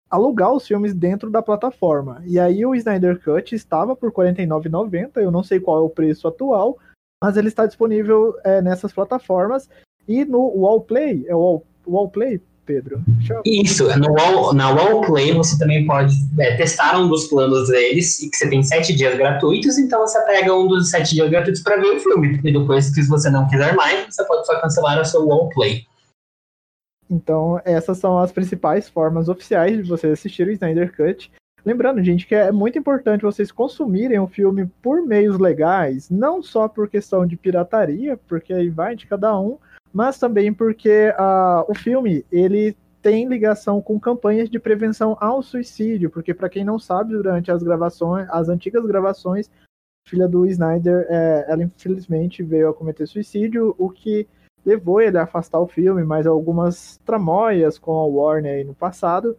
alugar os filmes dentro da plataforma. E aí o Snyder Cut estava por R$ 49,90, eu não sei qual é o preço atual, mas ele está disponível é, nessas plataformas. E no Wallplay, é o Wallplay, Pedro? Isso, no Wall, na Wallplay você também pode é, testar um dos planos deles, e que você tem sete dias gratuitos, então você pega um dos sete dias gratuitos para ver o filme. E depois, se você não quiser mais, você pode só cancelar a sua Wallplay. Então, essas são as principais formas oficiais de você assistir o Snyder Cut. Lembrando, gente, que é muito importante vocês consumirem o filme por meios legais, não só por questão de pirataria, porque aí vai de cada um, mas também porque uh, o filme ele tem ligação com campanhas de prevenção ao suicídio, porque para quem não sabe, durante as gravações, as antigas gravações, a filha do Snyder, é, ela infelizmente veio a cometer suicídio, o que levou ele a afastar o filme, mas algumas tramóias com a Warner no passado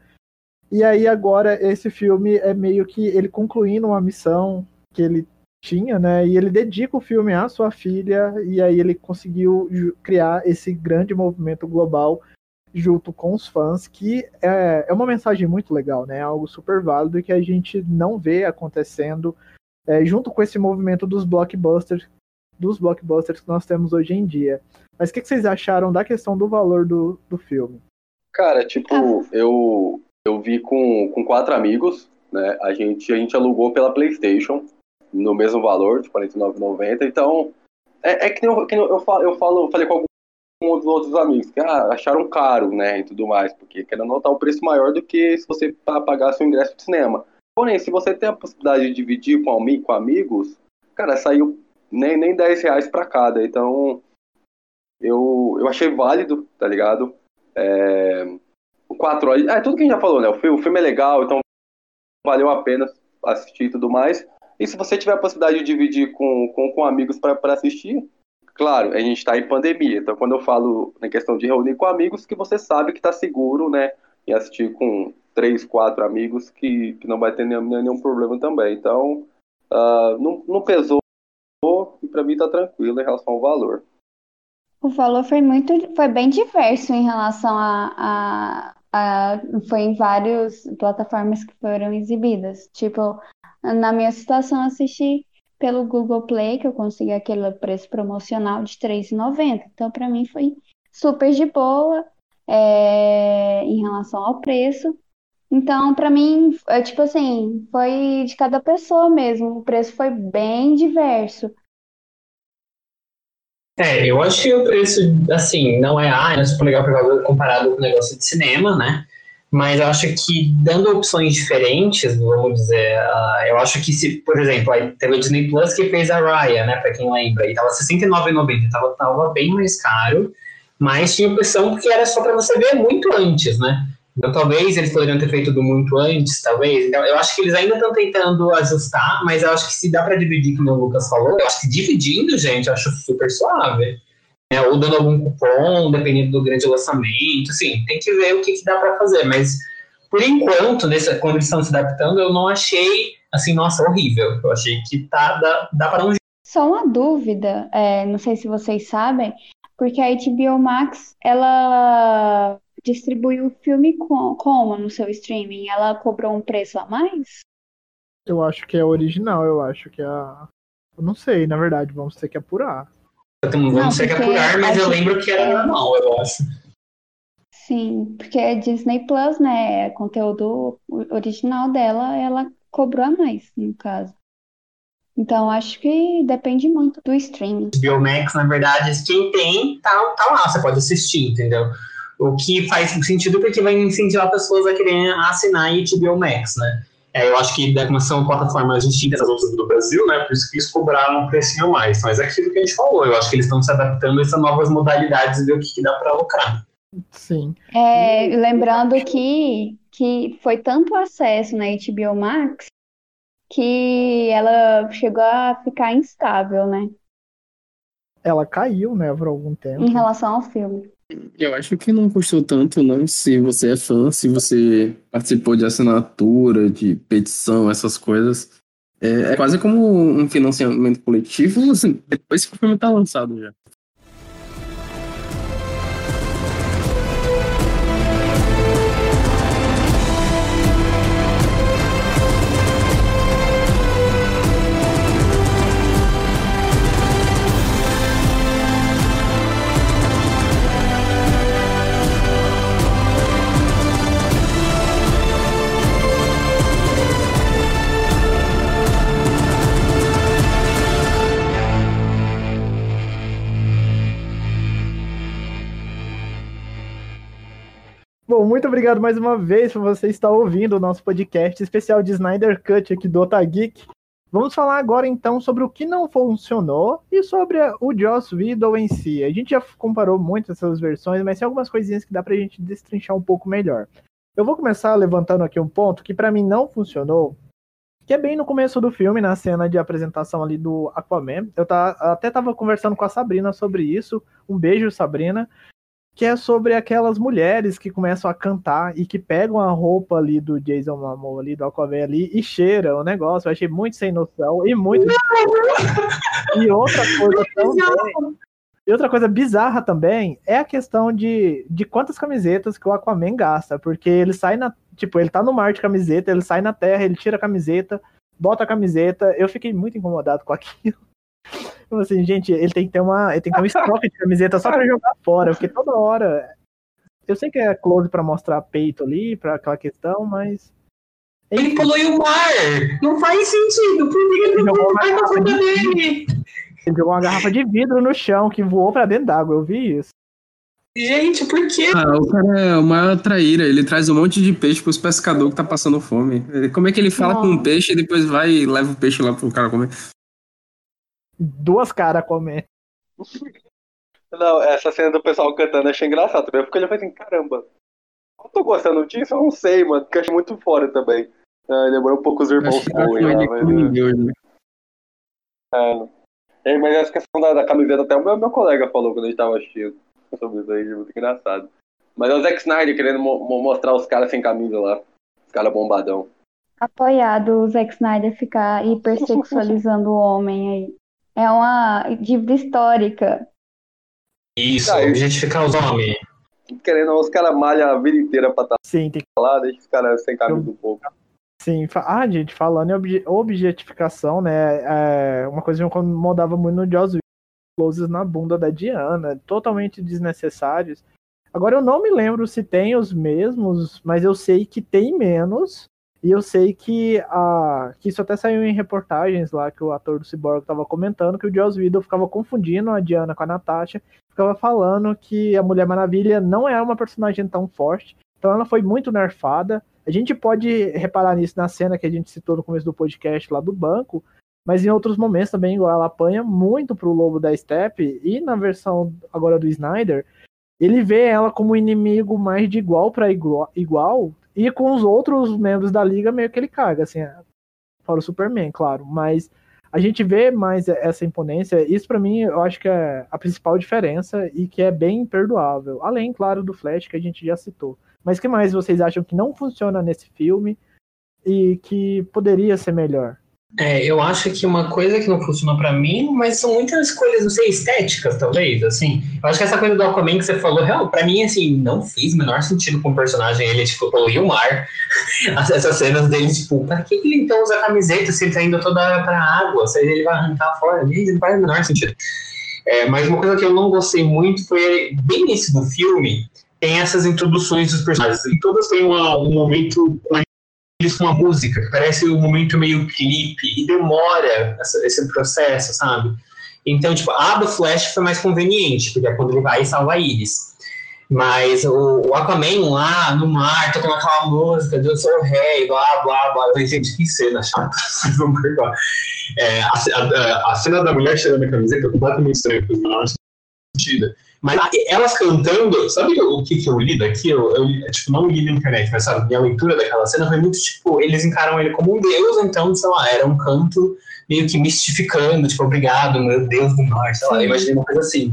e aí agora esse filme é meio que ele concluindo uma missão que ele tinha, né? E ele dedica o filme à sua filha e aí ele conseguiu criar esse grande movimento global junto com os fãs, que é, é uma mensagem muito legal, né? Algo super válido que a gente não vê acontecendo é, junto com esse movimento dos blockbusters, dos blockbusters que nós temos hoje em dia. Mas o que, que, vocês acharam da questão do valor do, do filme? Cara, tipo, ah. eu eu vi com, com quatro amigos, né? A gente, a gente alugou pela PlayStation no mesmo valor, de R$ 49,90. Então, é, é que, eu, que eu, falo, eu falo, falei com alguns outros amigos que ah, acharam caro, né? E tudo mais, porque querendo notar o preço maior do que se você pagasse o ingresso de cinema. Porém, se você tem a possibilidade de dividir com, com amigos, cara, saiu nem, nem 10 reais pra cada. Então, eu, eu achei válido, tá ligado? É, quatro horas. É tudo que a gente já falou, né? O filme, o filme é legal, então valeu a pena assistir e tudo mais. E se você tiver a possibilidade de dividir com, com, com amigos para assistir, claro, a gente está em pandemia. Então, quando eu falo na questão de reunir com amigos, que você sabe que está seguro, né? Em assistir com três, quatro amigos, que, que não vai ter nenhum, nenhum problema também. Então, uh, não, não pesou e para mim está tranquilo em relação ao valor. O valor foi muito, foi bem diverso em relação a, a, a foi em várias plataformas que foram exibidas. Tipo, na minha situação, assisti pelo Google Play, que eu consegui aquele preço promocional de R$3,90. Então, para mim, foi super de boa é, em relação ao preço. Então, para mim, é, tipo assim, foi de cada pessoa mesmo. O preço foi bem diverso. É, eu acho que o preço, assim, não é, ah, é super legal comparado com o negócio de cinema, né? Mas eu acho que dando opções diferentes, vamos dizer, uh, eu acho que se, por exemplo, aí teve a Disney Plus que fez a Raya, né, pra quem lembra, e tava R$69,90, tava, tava bem mais caro, mas tinha opção que era só para você ver muito antes, né? Então, talvez eles poderiam ter feito tudo muito antes, talvez. Então, eu acho que eles ainda estão tentando ajustar, mas eu acho que se dá para dividir, como o Lucas falou, eu acho que dividindo, gente, eu acho super suave. É, ou dando algum cupom, dependendo do grande lançamento. Assim, tem que ver o que, que dá para fazer. Mas, por enquanto, nessa, quando eles estão se adaptando, eu não achei, assim, nossa, horrível. Eu achei que tá, dá, dá para um Só uma dúvida, é, não sei se vocês sabem, porque a HBO Max, ela distribuiu o filme como no seu streaming? Ela cobrou um preço a mais? Eu acho que é original, eu acho que é a. Eu não sei, na verdade, vamos ter que apurar. Vamos não, ter que apurar, mas eu lembro que era normal, eu acho. Sim, porque é Disney Plus, né? É conteúdo original dela, ela cobrou a mais, no caso. Então, acho que depende muito do streaming. Biomax, na verdade, quem tem, tá, tá lá, você pode assistir, entendeu? O que faz sentido porque vai incentivar pessoas a quererem assinar HBO Max, né? É, eu acho que como são plataformas distintas das outras do Brasil, né? Por isso que eles cobraram um precinho mais. Mas é aquilo que a gente falou. Eu acho que eles estão se adaptando a essas novas modalidades e ver o que, que dá para lucrar. Sim. É, lembrando que, que foi tanto acesso na HBO Max que ela chegou a ficar instável, né? Ela caiu, né, por algum tempo. Em relação ao filme. Eu acho que não custou tanto, não. Se você é fã, se você participou de assinatura, de petição, essas coisas. É, é quase como um financiamento coletivo, assim, depois que o filme tá lançado já. Bom, muito obrigado mais uma vez por você estar ouvindo o nosso podcast especial de Snyder Cut aqui do Otageek. Vamos falar agora então sobre o que não funcionou e sobre o Joss Whedon em si. A gente já comparou muito essas versões, mas tem algumas coisinhas que dá pra gente destrinchar um pouco melhor. Eu vou começar levantando aqui um ponto que para mim não funcionou, que é bem no começo do filme, na cena de apresentação ali do Aquaman. Eu tá, até tava conversando com a Sabrina sobre isso. Um beijo, Sabrina. Que é sobre aquelas mulheres que começam a cantar e que pegam a roupa ali do Jason Momoa ali, do Aquaman ali, e cheiram o negócio. Eu achei muito sem noção e muito. e outra coisa também. E outra coisa bizarra também é a questão de, de quantas camisetas que o Aquaman gasta, porque ele sai na. Tipo, ele tá no mar de camiseta, ele sai na terra, ele tira a camiseta, bota a camiseta. Eu fiquei muito incomodado com aquilo. Então, assim, gente, ele tem que ter uma. Ele tem que ter um estoque de camiseta só pra jogar fora, porque toda hora. Eu sei que é close pra mostrar peito ali, pra aquela questão, mas. Ele polui o mar! Não faz sentido! Por que ele não vai uma com a roupa garrafa de dele? Ele jogou uma garrafa de vidro no chão que voou pra dentro d'água, eu vi isso. Gente, por quê? Ah, o cara é o maior traíra. Ele traz um monte de peixe pros pescadores que tá passando fome. Como é que ele fala com um peixe e depois vai e leva o peixe lá pro cara comer? Duas caras comendo. Não, essa cena do pessoal cantando eu achei engraçado também, porque ele foi assim, caramba, eu tô gostando disso? Eu não sei, mano, porque eu achei muito fora também. Ah, lembrou um pouco os irmãos Acho que Coen ele lá, mas... né? É, é, mas essa questão da, da camiseta, até o meu, meu colega falou quando a gente tava assistindo sobre isso aí, muito engraçado. Mas é o Zack Snyder querendo mo- mostrar os caras sem camisa lá, os caras bombadão. Apoiado o Zack Snyder ficar hipersexualizando o homem aí. É uma dívida histórica. Isso, Ah, objetificar os homens. Querendo, os caras malham a vida inteira pra estar Sim, tem lá, deixa os caras sem camisa um pouco. Sim, ah, gente, falando em obje- objetificação, né? É uma coisa que me incomodava muito no Joss Whedon, closes na bunda da Diana, totalmente desnecessários. Agora eu não me lembro se tem os mesmos, mas eu sei que tem menos. E eu sei que, a, que isso até saiu em reportagens lá que o ator do Cyborg estava comentando que o Joss Whedon ficava confundindo a Diana com a Natasha, ficava falando que a Mulher Maravilha não é uma personagem tão forte, então ela foi muito nerfada. A gente pode reparar nisso na cena que a gente citou no começo do podcast lá do banco, mas em outros momentos também, igual ela apanha muito pro Lobo da Steppe, e na versão agora do Snyder, ele vê ela como inimigo mais de igual para igual, igual, e com os outros membros da liga meio que ele caga, assim, fora o Superman, claro, mas a gente vê mais essa imponência, isso pra mim eu acho que é a principal diferença e que é bem imperdoável, além, claro, do Flash que a gente já citou. Mas que mais vocês acham que não funciona nesse filme e que poderia ser melhor? É, eu acho que uma coisa que não funcionou pra mim, mas são muitas escolhas, não sei, estéticas, talvez, assim. Eu acho que essa coisa do Aquaman que você falou, real, pra mim, assim, não fez o menor sentido com o personagem. Ele, tipo, poluiu o mar. As- Essas cenas dele, tipo, pra que ele então usa camiseta se ele tá indo toda hora pra água? Se ele vai arrancar fora, não faz o menor sentido. É, mas uma coisa que eu não gostei muito foi, bem nesse do filme, tem essas introduções dos personagens. E todas têm uma- um momento com eles com uma música, parece um momento meio clipe, e demora essa- esse processo, sabe? Então, tipo, a do Flash foi mais conveniente, porque é quando ele vai e salva a. Mas o, o Aquaman lá no mar, tocando aquela música de Eu Sou o Rei, blá, blá, blá. Eu falei, gente, que cena chata, vocês vão perdoar. É, a, a- a cena da mulher cheirando a camiseta é completamente estranha, porque não sentido. Mas elas cantando, sabe o que, que eu li daqui? Eu, eu, tipo, não li na internet, mas sabe, minha leitura daquela cena foi muito tipo, eles encaram ele como um deus, então, sei lá, era um canto meio que mistificando, tipo, obrigado, meu Deus do mar, sei lá, eu imaginei uma coisa assim.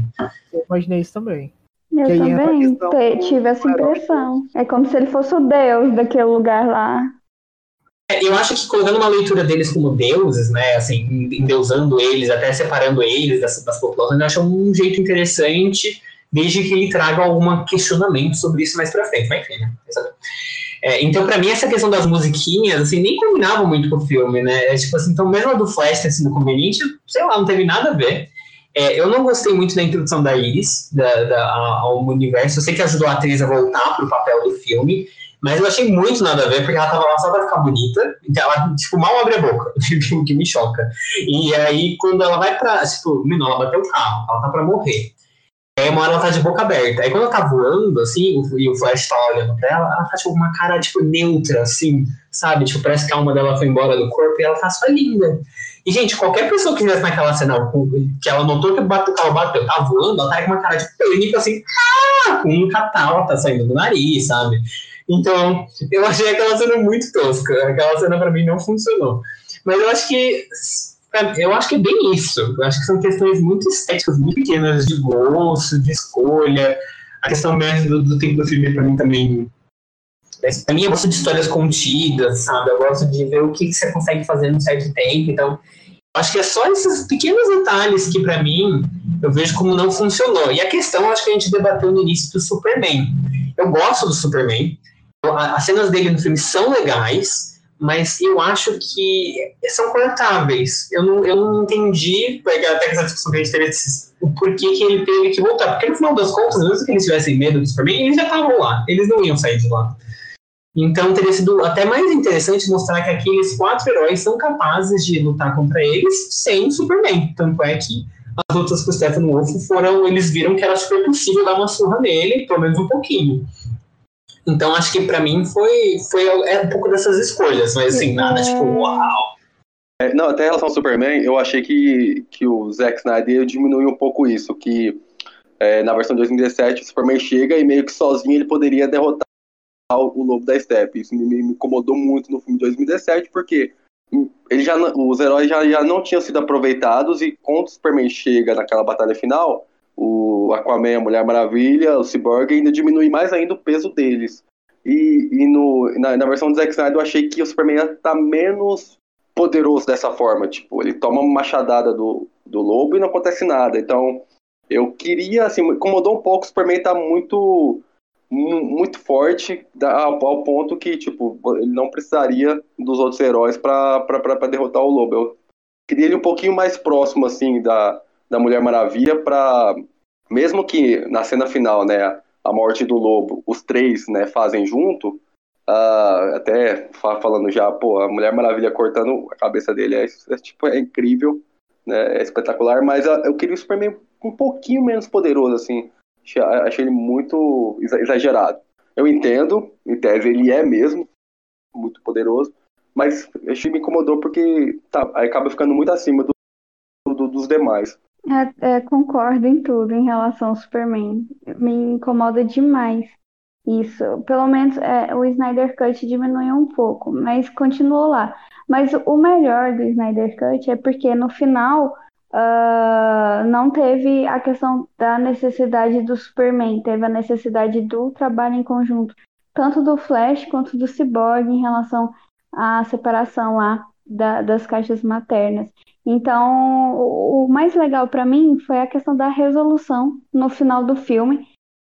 Eu imaginei isso também. Eu também tive essa impressão. É como se ele fosse o deus daquele lugar lá. É, Eu acho que colocando uma leitura deles como deuses, né, assim, endeusando eles, até separando eles das, das populações, eu acho um jeito interessante, desde que ele traga algum questionamento sobre isso mais pra frente. Mas enfim, né? É, então, pra mim, essa questão das musiquinhas, assim, nem combinava muito com o filme, né? É, tipo assim, então, mesmo a do Flash ter sido conveniente, sei lá, não teve nada a ver. É, eu não gostei muito da introdução da Iris, da, da, ao universo. Eu sei que ajudou a atriz a voltar pro papel do filme, mas eu achei muito nada a ver, porque ela tava lá só pra ficar bonita, então ela, tipo, mal abre a boca, o que me choca. E aí, quando ela vai pra, tipo, menor, ela bateu o carro, ela tá pra morrer. Aí uma hora ela tá de boca aberta. Aí quando ela tá voando, assim, e o Flash tá olhando pra ela, ela tá tipo uma cara, tipo, neutra, assim, sabe? Tipo, parece que a alma dela foi embora do corpo e ela tá só linda. E, gente, qualquer pessoa que estivesse naquela cena, que ela notou que o carro bateu, tá voando, ela tá com uma cara de pânico, assim, ah! com um catarro tá saindo do nariz, sabe? Então, eu achei aquela cena muito tosca. Aquela cena pra mim não funcionou. Mas eu acho que eu acho que é bem isso. Eu acho que são questões muito estéticas, muito pequenas, de gosto, de escolha. A questão mesmo do, do tempo do filme, para mim, também. Pra mim, eu gosto de histórias contidas, sabe? Eu gosto de ver o que, que você consegue fazer num certo tempo. Então, acho que é só esses pequenos detalhes que, para mim, eu vejo como não funcionou. E a questão, acho que a gente debateu no início do Superman. Eu gosto do Superman. As cenas dele no filme são legais mas eu acho que são cortáveis. Eu não, eu não entendi, até essa discussão que a gente teve, o porquê que ele teve que voltar. Porque no final das contas, mesmo que eles tivessem medo do Superman, eles já estavam lá, eles não iam sair de lá. Então teria sido até mais interessante mostrar que aqueles quatro heróis são capazes de lutar contra eles sem o Superman. Tanto é que as lutas com o Stephen Wolf foram, eles viram que era super possível dar uma surra nele, pelo menos um pouquinho. Então acho que para mim foi, foi é um pouco dessas escolhas, mas assim, nada tipo, uau. É, não, até em relação ao Superman, eu achei que, que o Zack Snyder diminuiu um pouco isso, que é, na versão de 2017 o Superman chega e meio que sozinho ele poderia derrotar o, Lobo da Steppe. Isso me, me, incomodou muito no filme de 2017, porque ele já, os heróis já, já não tinham sido aproveitados e quando o Superman chega naquela batalha final, o Aquaman, a Mulher Maravilha, o Cyborg, ainda diminui mais ainda o peso deles. E, e no, na, na, versão do Zack Snyder eu achei que o Superman tá menos poderoso dessa forma. Tipo, ele toma uma machadada do, do lobo e não acontece nada. Então, eu queria, assim, incomodou um pouco, o Superman tá muito muito forte ao, ponto que, tipo, ele não precisaria dos outros heróis para derrotar o lobo. Eu queria ele um pouquinho mais próximo, assim, da, da Mulher Maravilha para mesmo que na cena final, né, a morte do lobo, os três, né, fazem junto, uh, até falando já, pô, a Mulher Maravilha cortando a cabeça dele é, é tipo é incrível, né, é espetacular, mas uh, eu queria o Superman um pouquinho menos poderoso assim. Achei, ele muito exagerado. Eu entendo, em tese ele é mesmo muito poderoso, mas achei me incomodou porque tá, acaba ficando muito acima do, do, dos demais. É, é, concordo em tudo em relação ao Superman. Me incomoda demais isso. Pelo menos é, o Snyder Cut diminuiu um pouco, mas continuou lá. Mas o melhor do Snyder Cut é porque no final uh, não teve a questão da necessidade do Superman, teve a necessidade do trabalho em conjunto, tanto do Flash quanto do Cyborg em relação à separação lá da, das caixas maternas. Então, o, mais legal para mim foi a questão da resolução no final do filme,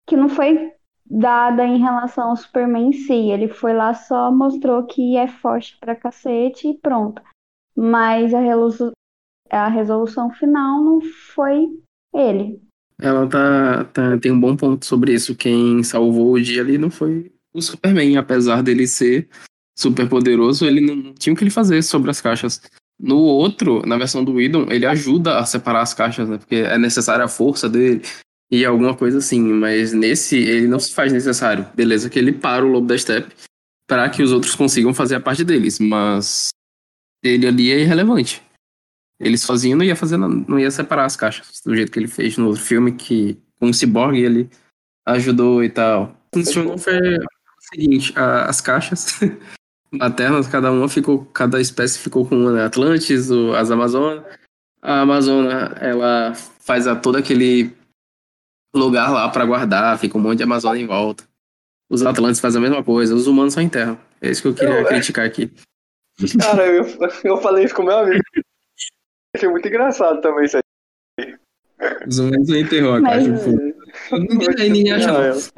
que não foi dada em relação ao Superman em si. Ele foi lá só mostrou que é forte pra cacete e pronto. Mas a, a resolução final não foi ele. Ela tá, tá, tem um bom ponto sobre isso. Quem salvou o dia ali não foi o Superman, apesar dele ser super poderoso, ele não tinha o que ele fazer sobre as caixas. No outro, na versão do Whedon, ele ajuda a separar as caixas, né? Porque é necessária a força dele e alguma coisa assim. Mas nesse, ele não se faz necessário. Beleza, que ele para o Lobo da Steppe para que os outros consigam fazer a parte deles. Mas ele ali é irrelevante. Ele sozinho não ia fazer, não ia separar as caixas do jeito que ele fez no outro filme, que com o Cyborg ele ajudou e tal. Funcionou foi o seguinte, a, as caixas maternas, cada uma ficou, cada espécie ficou com uma, né? Atlantis, o, as Amazonas. A Amazônia, ela faz a, todo aquele lugar lá para guardar, fica um monte de Amazônia em volta. Os Atlantes fazem a mesma coisa, os humanos só enterram. É isso que eu queria eu, criticar aqui. Cara, eu, eu falei isso com meu amigo. Achei muito engraçado também isso aí. Os humanos não enterrou a caixa. Ninguém, ninguém acha.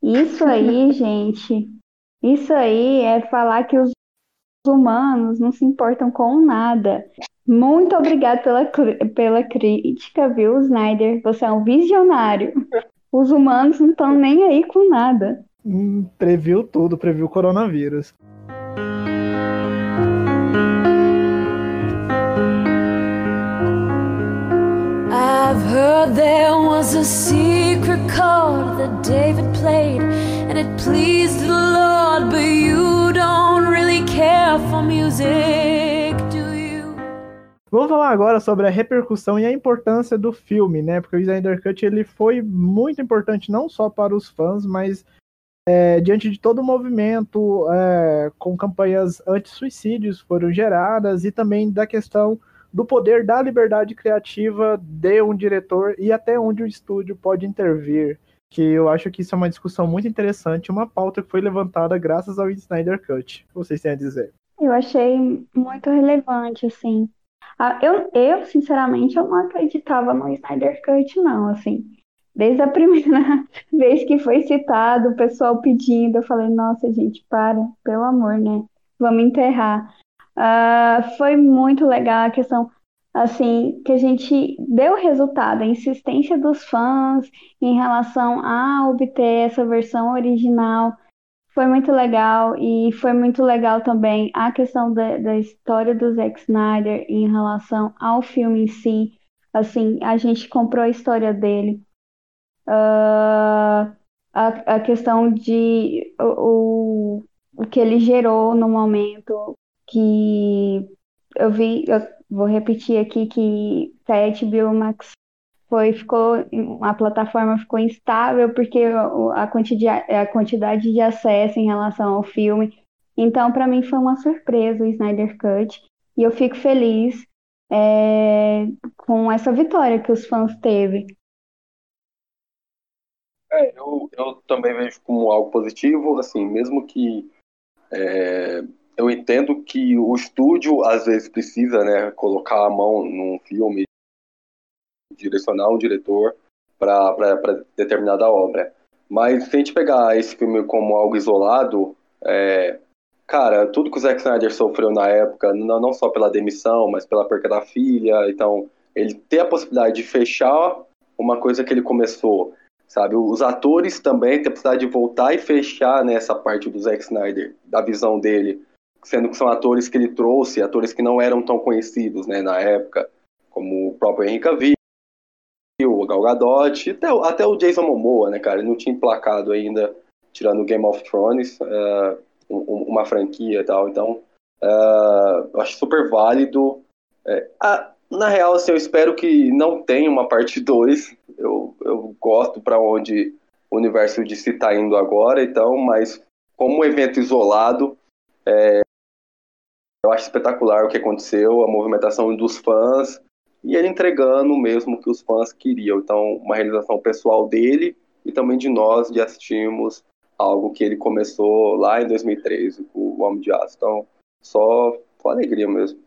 Isso aí, gente, isso aí é falar que os humanos não se importam com nada. Muito obrigado pela, pela crítica, viu, Snyder? Você é um visionário. Os humanos não estão nem aí com nada. Hum, previu tudo, previu o coronavírus. I've heard there was a secret chord that David played, and it pleased the Lord, but you don't really care for music, do you? Vamos falar agora sobre a repercussão e a importância do filme, né? Porque o Snyder Cut ele foi muito importante não só para os fãs, mas é, diante de todo o movimento, é, com campanhas anti-suicídios foram geradas e também da questão do poder da liberdade criativa de um diretor e até onde o estúdio pode intervir. Que eu acho que isso é uma discussão muito interessante, uma pauta que foi levantada graças ao Snyder Cut. Vocês têm a dizer? Eu achei muito relevante, assim. Ah, Eu, eu, sinceramente, eu não acreditava no Snyder Cut, não, assim. Desde a primeira vez que foi citado, o pessoal pedindo, eu falei, nossa, gente, para, pelo amor, né? Vamos enterrar. Ah, foi muito legal a questão, assim, que a gente deu resultado, a insistência dos fãs em relação a obter essa versão original. Foi muito legal e foi muito legal também a questão da, da história do Zack Snyder em relação ao filme em si. Assim, a gente comprou a história dele. Ah, a, a questão de o, o, o que ele gerou no momento que eu vi, eu vou repetir aqui que a HBO Max foi, ficou, a plataforma ficou instável porque a quantidade, a quantidade de acesso em relação ao filme. Então, para mim foi uma surpresa o Snyder Cut e eu fico feliz é, com essa vitória que os fãs teve. É, eu, eu também vejo como algo positivo, assim, mesmo que é, eu entendo que o estúdio às vezes precisa, né, colocar a mão num filme, direcionar um diretor para determinada obra. Mas se a gente pegar esse filme como algo isolado, é, cara, tudo que o Zack Snyder sofreu na época, não, não só pela demissão, mas pela perca da filha, então ele ter a possibilidade de fechar uma coisa que ele começou sabe? Os atores também têm a possibilidade de voltar e fechar nessa parte do Zack Snyder, da visão dele, sendo que são atores que ele trouxe, atores que não eram tão conhecidos, né, na época, como o próprio Henry Cavill, o Gal Gadot, até, até o Jason Momoa, né, cara, ele não tinha emplacado ainda, tirando Game of Thrones, eh, um- um- uma franquia e tal, então, eu acho super válido. Eh, ah, na real, assim, eu espero que não tenha uma parte 2, eu, eu gosto para onde o universo de si está indo agora, então, mas como um evento isolado, é, eu acho espetacular o que aconteceu, a movimentação dos fãs e ele entregando mesmo o que os fãs queriam. Então, uma realização pessoal dele e também de nós de assistirmos algo que ele começou lá em 2013 com o Homem de Aço. Então, só com alegria mesmo.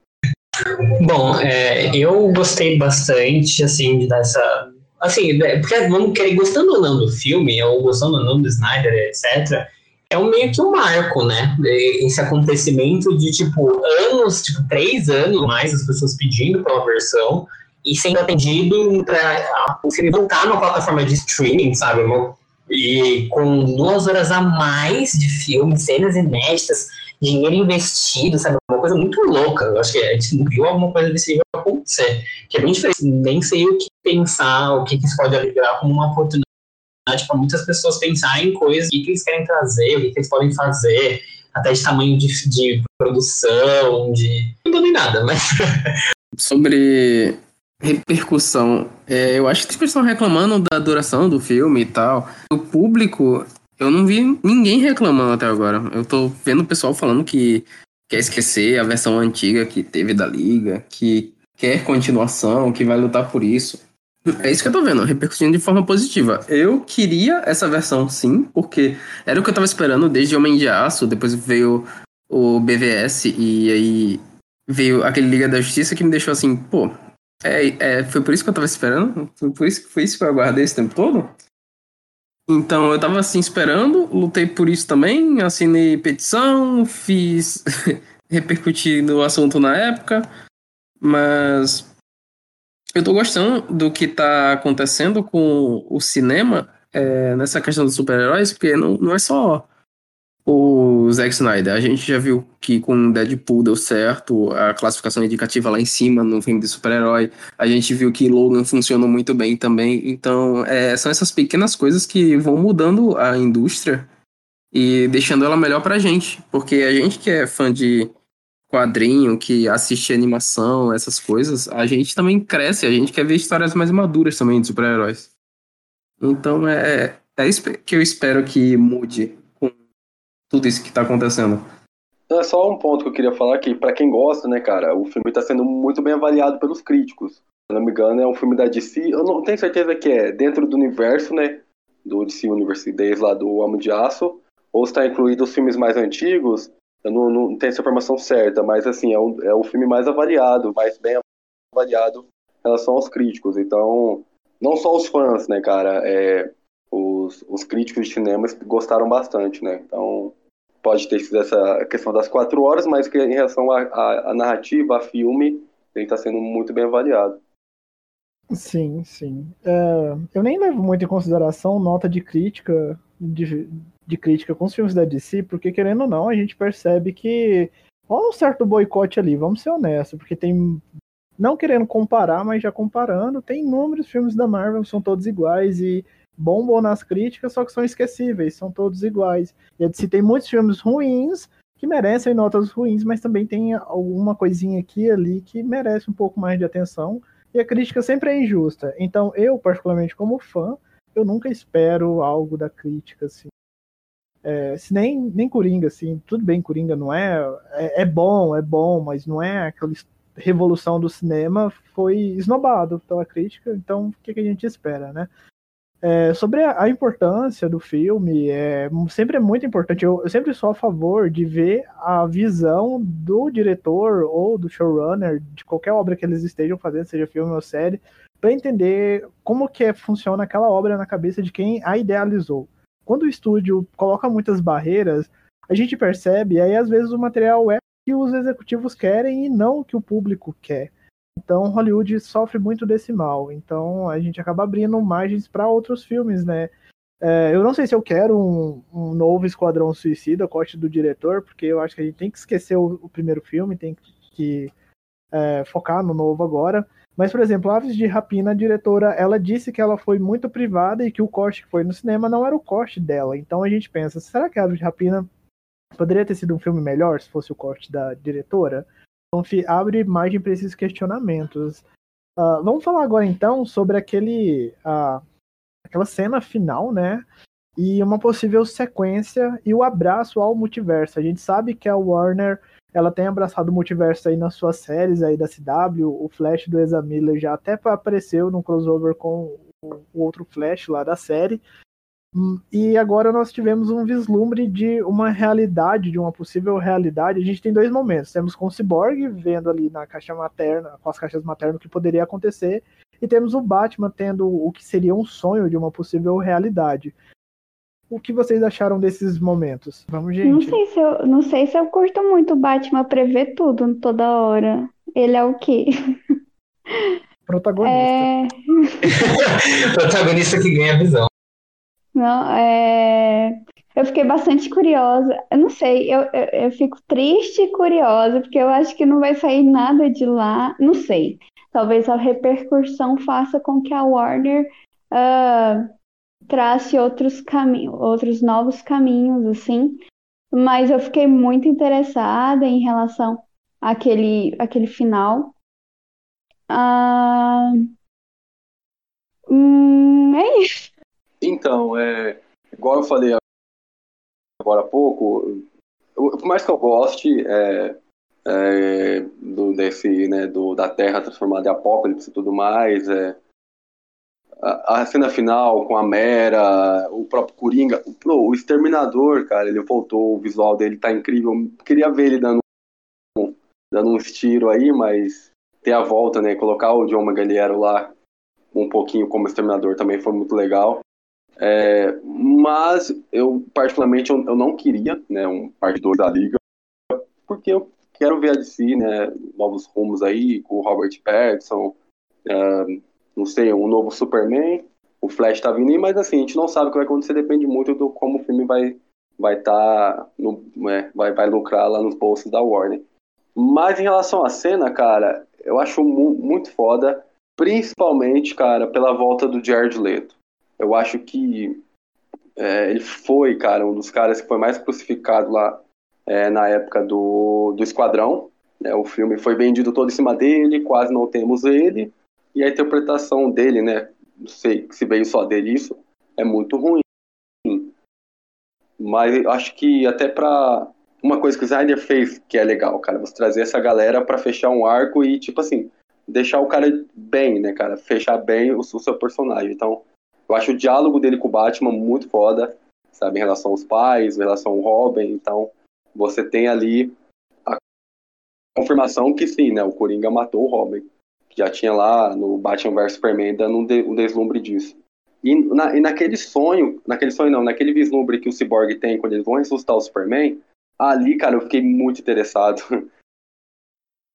Bom, é, eu gostei bastante, assim, de dessa. Assim, né, porque vamos querer, gostando ou não do filme, ou gostando ou não do Snyder, etc., é um meio que um marco, né? Esse acontecimento de, tipo, anos, tipo, três anos mais, as pessoas pedindo pela versão e sendo atendido para conseguir voltar numa plataforma de streaming, sabe? E com duas horas a mais de filme, cenas inéditas, dinheiro investido, sabe? Uma coisa muito louca. Eu acho que a gente não viu alguma coisa desse nível acontecer. Que é bem diferente. Nem sei o que pensar, o que, que isso pode virar como uma oportunidade para muitas pessoas pensarem em coisas, o que, que eles querem trazer, o que, que eles podem fazer, até de tamanho de, de produção, de. Não entendo em nada, mas. Sobre repercussão, é, eu acho que as pessoas estão reclamando da duração do filme e tal. O público, eu não vi ninguém reclamando até agora. Eu tô vendo o pessoal falando que quer esquecer a versão antiga que teve da Liga, que quer continuação, que vai lutar por isso. É isso que eu tô vendo, repercutindo de forma positiva. Eu queria essa versão sim, porque era o que eu tava esperando desde Homem de Aço, depois veio o BVS e aí veio aquele Liga da Justiça que me deixou assim, pô, é, é, foi por isso que eu tava esperando? Foi por isso, foi isso que eu aguardei esse tempo todo? Então eu tava assim esperando, lutei por isso também, assinei petição, fiz repercutir no assunto na época, mas eu tô gostando do que tá acontecendo com o cinema é, nessa questão dos super-heróis, porque não, não é só o Zack Snyder. A gente já viu que com Deadpool deu certo, a classificação indicativa lá em cima no filme de super-herói. A gente viu que Logan funcionou muito bem também. Então, é, são essas pequenas coisas que vão mudando a indústria e deixando ela melhor pra gente. Porque a gente que é fã de quadrinho, que assiste animação, essas coisas, a gente também cresce, a gente quer ver histórias mais maduras também de super-heróis. Então, é, é isso que eu espero que mude tudo isso que tá acontecendo. É só um ponto que eu queria falar que, para quem gosta, né, cara, o filme tá sendo muito bem avaliado pelos críticos. Se não me engano, é um filme da DC. Eu não tenho certeza que é dentro do universo, né, do DC Universe Days lá do Homem de Aço, ou está incluído os filmes mais antigos. Eu não, não tenho essa informação certa, mas assim, é o, é o filme mais avaliado, mais bem avaliado em relação aos críticos. Então, não só os fãs, né, cara, é, os, os críticos de cinema gostaram bastante, né? Então, pode ter sido essa questão das quatro horas, mas que em relação à narrativa, a filme, ele está sendo muito bem avaliado. Sim, sim. É, eu nem levo muito em consideração nota de crítica de, de crítica com os filmes da DC, porque querendo ou não, a gente percebe que há um certo boicote ali, vamos ser honestos, porque tem não querendo comparar, mas já comparando, tem inúmeros filmes da Marvel que são todos iguais e bombam nas críticas, só que são esquecíveis, são todos iguais. E a DC tem muitos filmes ruins que merecem notas ruins, mas também tem alguma coisinha aqui e ali que merece um pouco mais de atenção. E a crítica sempre é injusta. Então, eu, particularmente como fã, eu nunca espero algo da crítica, assim. É, se nem, nem Coringa, assim, tudo bem, Coringa não é, é, é bom, é bom, mas não é aquela revolução do cinema, foi esnobado pela crítica, então o que, que a gente espera, né? É, sobre a, a, importância do filme, é, sempre é muito importante. Eu, eu, sempre sou a favor de ver a visão do diretor ou do showrunner de qualquer obra que eles estejam fazendo, seja filme ou série, para entender como que funciona aquela obra na cabeça de quem a idealizou. Quando o estúdio coloca muitas barreiras, a gente percebe, e aí às vezes o material é que os executivos querem e não o que o público quer. Então, Hollywood sofre muito desse mal. Então, a gente acaba abrindo margens para outros filmes, né? É, eu não sei se eu quero um, um, novo Esquadrão Suicida, corte do diretor, porque eu acho que a gente tem que esquecer o, o primeiro filme, tem que é, focar no novo agora. Mas, por exemplo, Aves de Rapina, a diretora, ela disse que ela foi muito privada e que o corte que foi no cinema não era o corte dela. Então a gente pensa, será que Aves de Rapina poderia ter sido um filme melhor se fosse o corte da diretora? Então abre margem para esses questionamentos. Uh, vamos falar agora então sobre aquele, uh, aquela cena final, né? E uma possível sequência e o abraço ao multiverso. A gente sabe que a Warner ela tem abraçado o multiverso aí nas suas séries aí da CW. O Flash do Ezra Miller já até apareceu no crossover com o outro Flash lá da série. Hum, e agora nós tivemos um vislumbre de uma realidade, de uma possível realidade. A gente tem dois momentos. Temos com o Cyborg vendo ali na caixa materna, com as caixas maternas, o que poderia acontecer. E temos o Batman tendo o que seria um sonho de uma possível realidade. O que vocês acharam desses momentos? Vamos, gente. Não sei se eu, não sei se eu curto muito o Batman prever tudo toda hora. Ele é o quê? Protagonista. É... Protagonista que ganha a visão. Não, é... Eu fiquei bastante curiosa. Eu não sei, eu, eu, eu, fico triste e curiosa, porque eu acho que não vai sair nada de lá. Não sei. Talvez a repercussão faça com que a Warner uh, trace outros caminhos, outros novos caminhos, assim. Mas eu fiquei muito interessada em relação àquele, àquele final. Ah, hum, é isso. Então, é, igual eu falei agora há pouco, por mais que eu goste é, é, do, desse, né, do, da Terra transformada em apocalipse e tudo mais, é, a, a, cena final com a Mera, o próprio Coringa, o, o Exterminador, cara, ele voltou, o visual dele tá incrível. Queria ver ele dando, dando uns tiros aí, mas ter a volta, né? Colocar o John Magaliero lá um pouquinho como Exterminador também foi muito legal. É, mas eu, particularmente, eu, eu, não queria né, um parte 2 da Liga, porque eu quero ver a DC, né, novos rumos aí, com o Robert Pattinson, uh, não sei, um novo Superman, o Flash tá vindo mas assim, a gente não sabe o que vai acontecer, depende muito do como o filme vai, vai estar no, é, vai, vai lucrar lá nos bolsos da Warner. Mas em relação à cena, cara, eu acho mu muito foda, principalmente, cara, pela volta do Jared Leto. Eu acho que é, ele foi, cara, um dos caras que foi mais crucificado lá é, na época do, do Esquadrão. Né? O filme foi vendido todo em cima dele, quase não temos ele. E a interpretação dele, né? Não sei se veio só dele isso, é muito ruim. Mas acho que até pra. Uma coisa que o Snyder fez que é legal, cara, você trazer essa galera para fechar um arco e, tipo assim, deixar o cara bem, né, cara? Fechar bem o seu personagem. Então, eu acho o diálogo dele com o Batman muito foda, sabe? Em relação aos pais, em relação ao Robin. Então, você tem ali a confirmação que sim, né? O Coringa matou o Robin. Já tinha lá no Batman vs Superman dando um, de, um deslumbre disso. E, na, e, naquele sonho, naquele sonho não, naquele vislumbre que o Cyborg tem quando eles vão ressuscitar o Superman, ali, cara, eu fiquei muito interessado.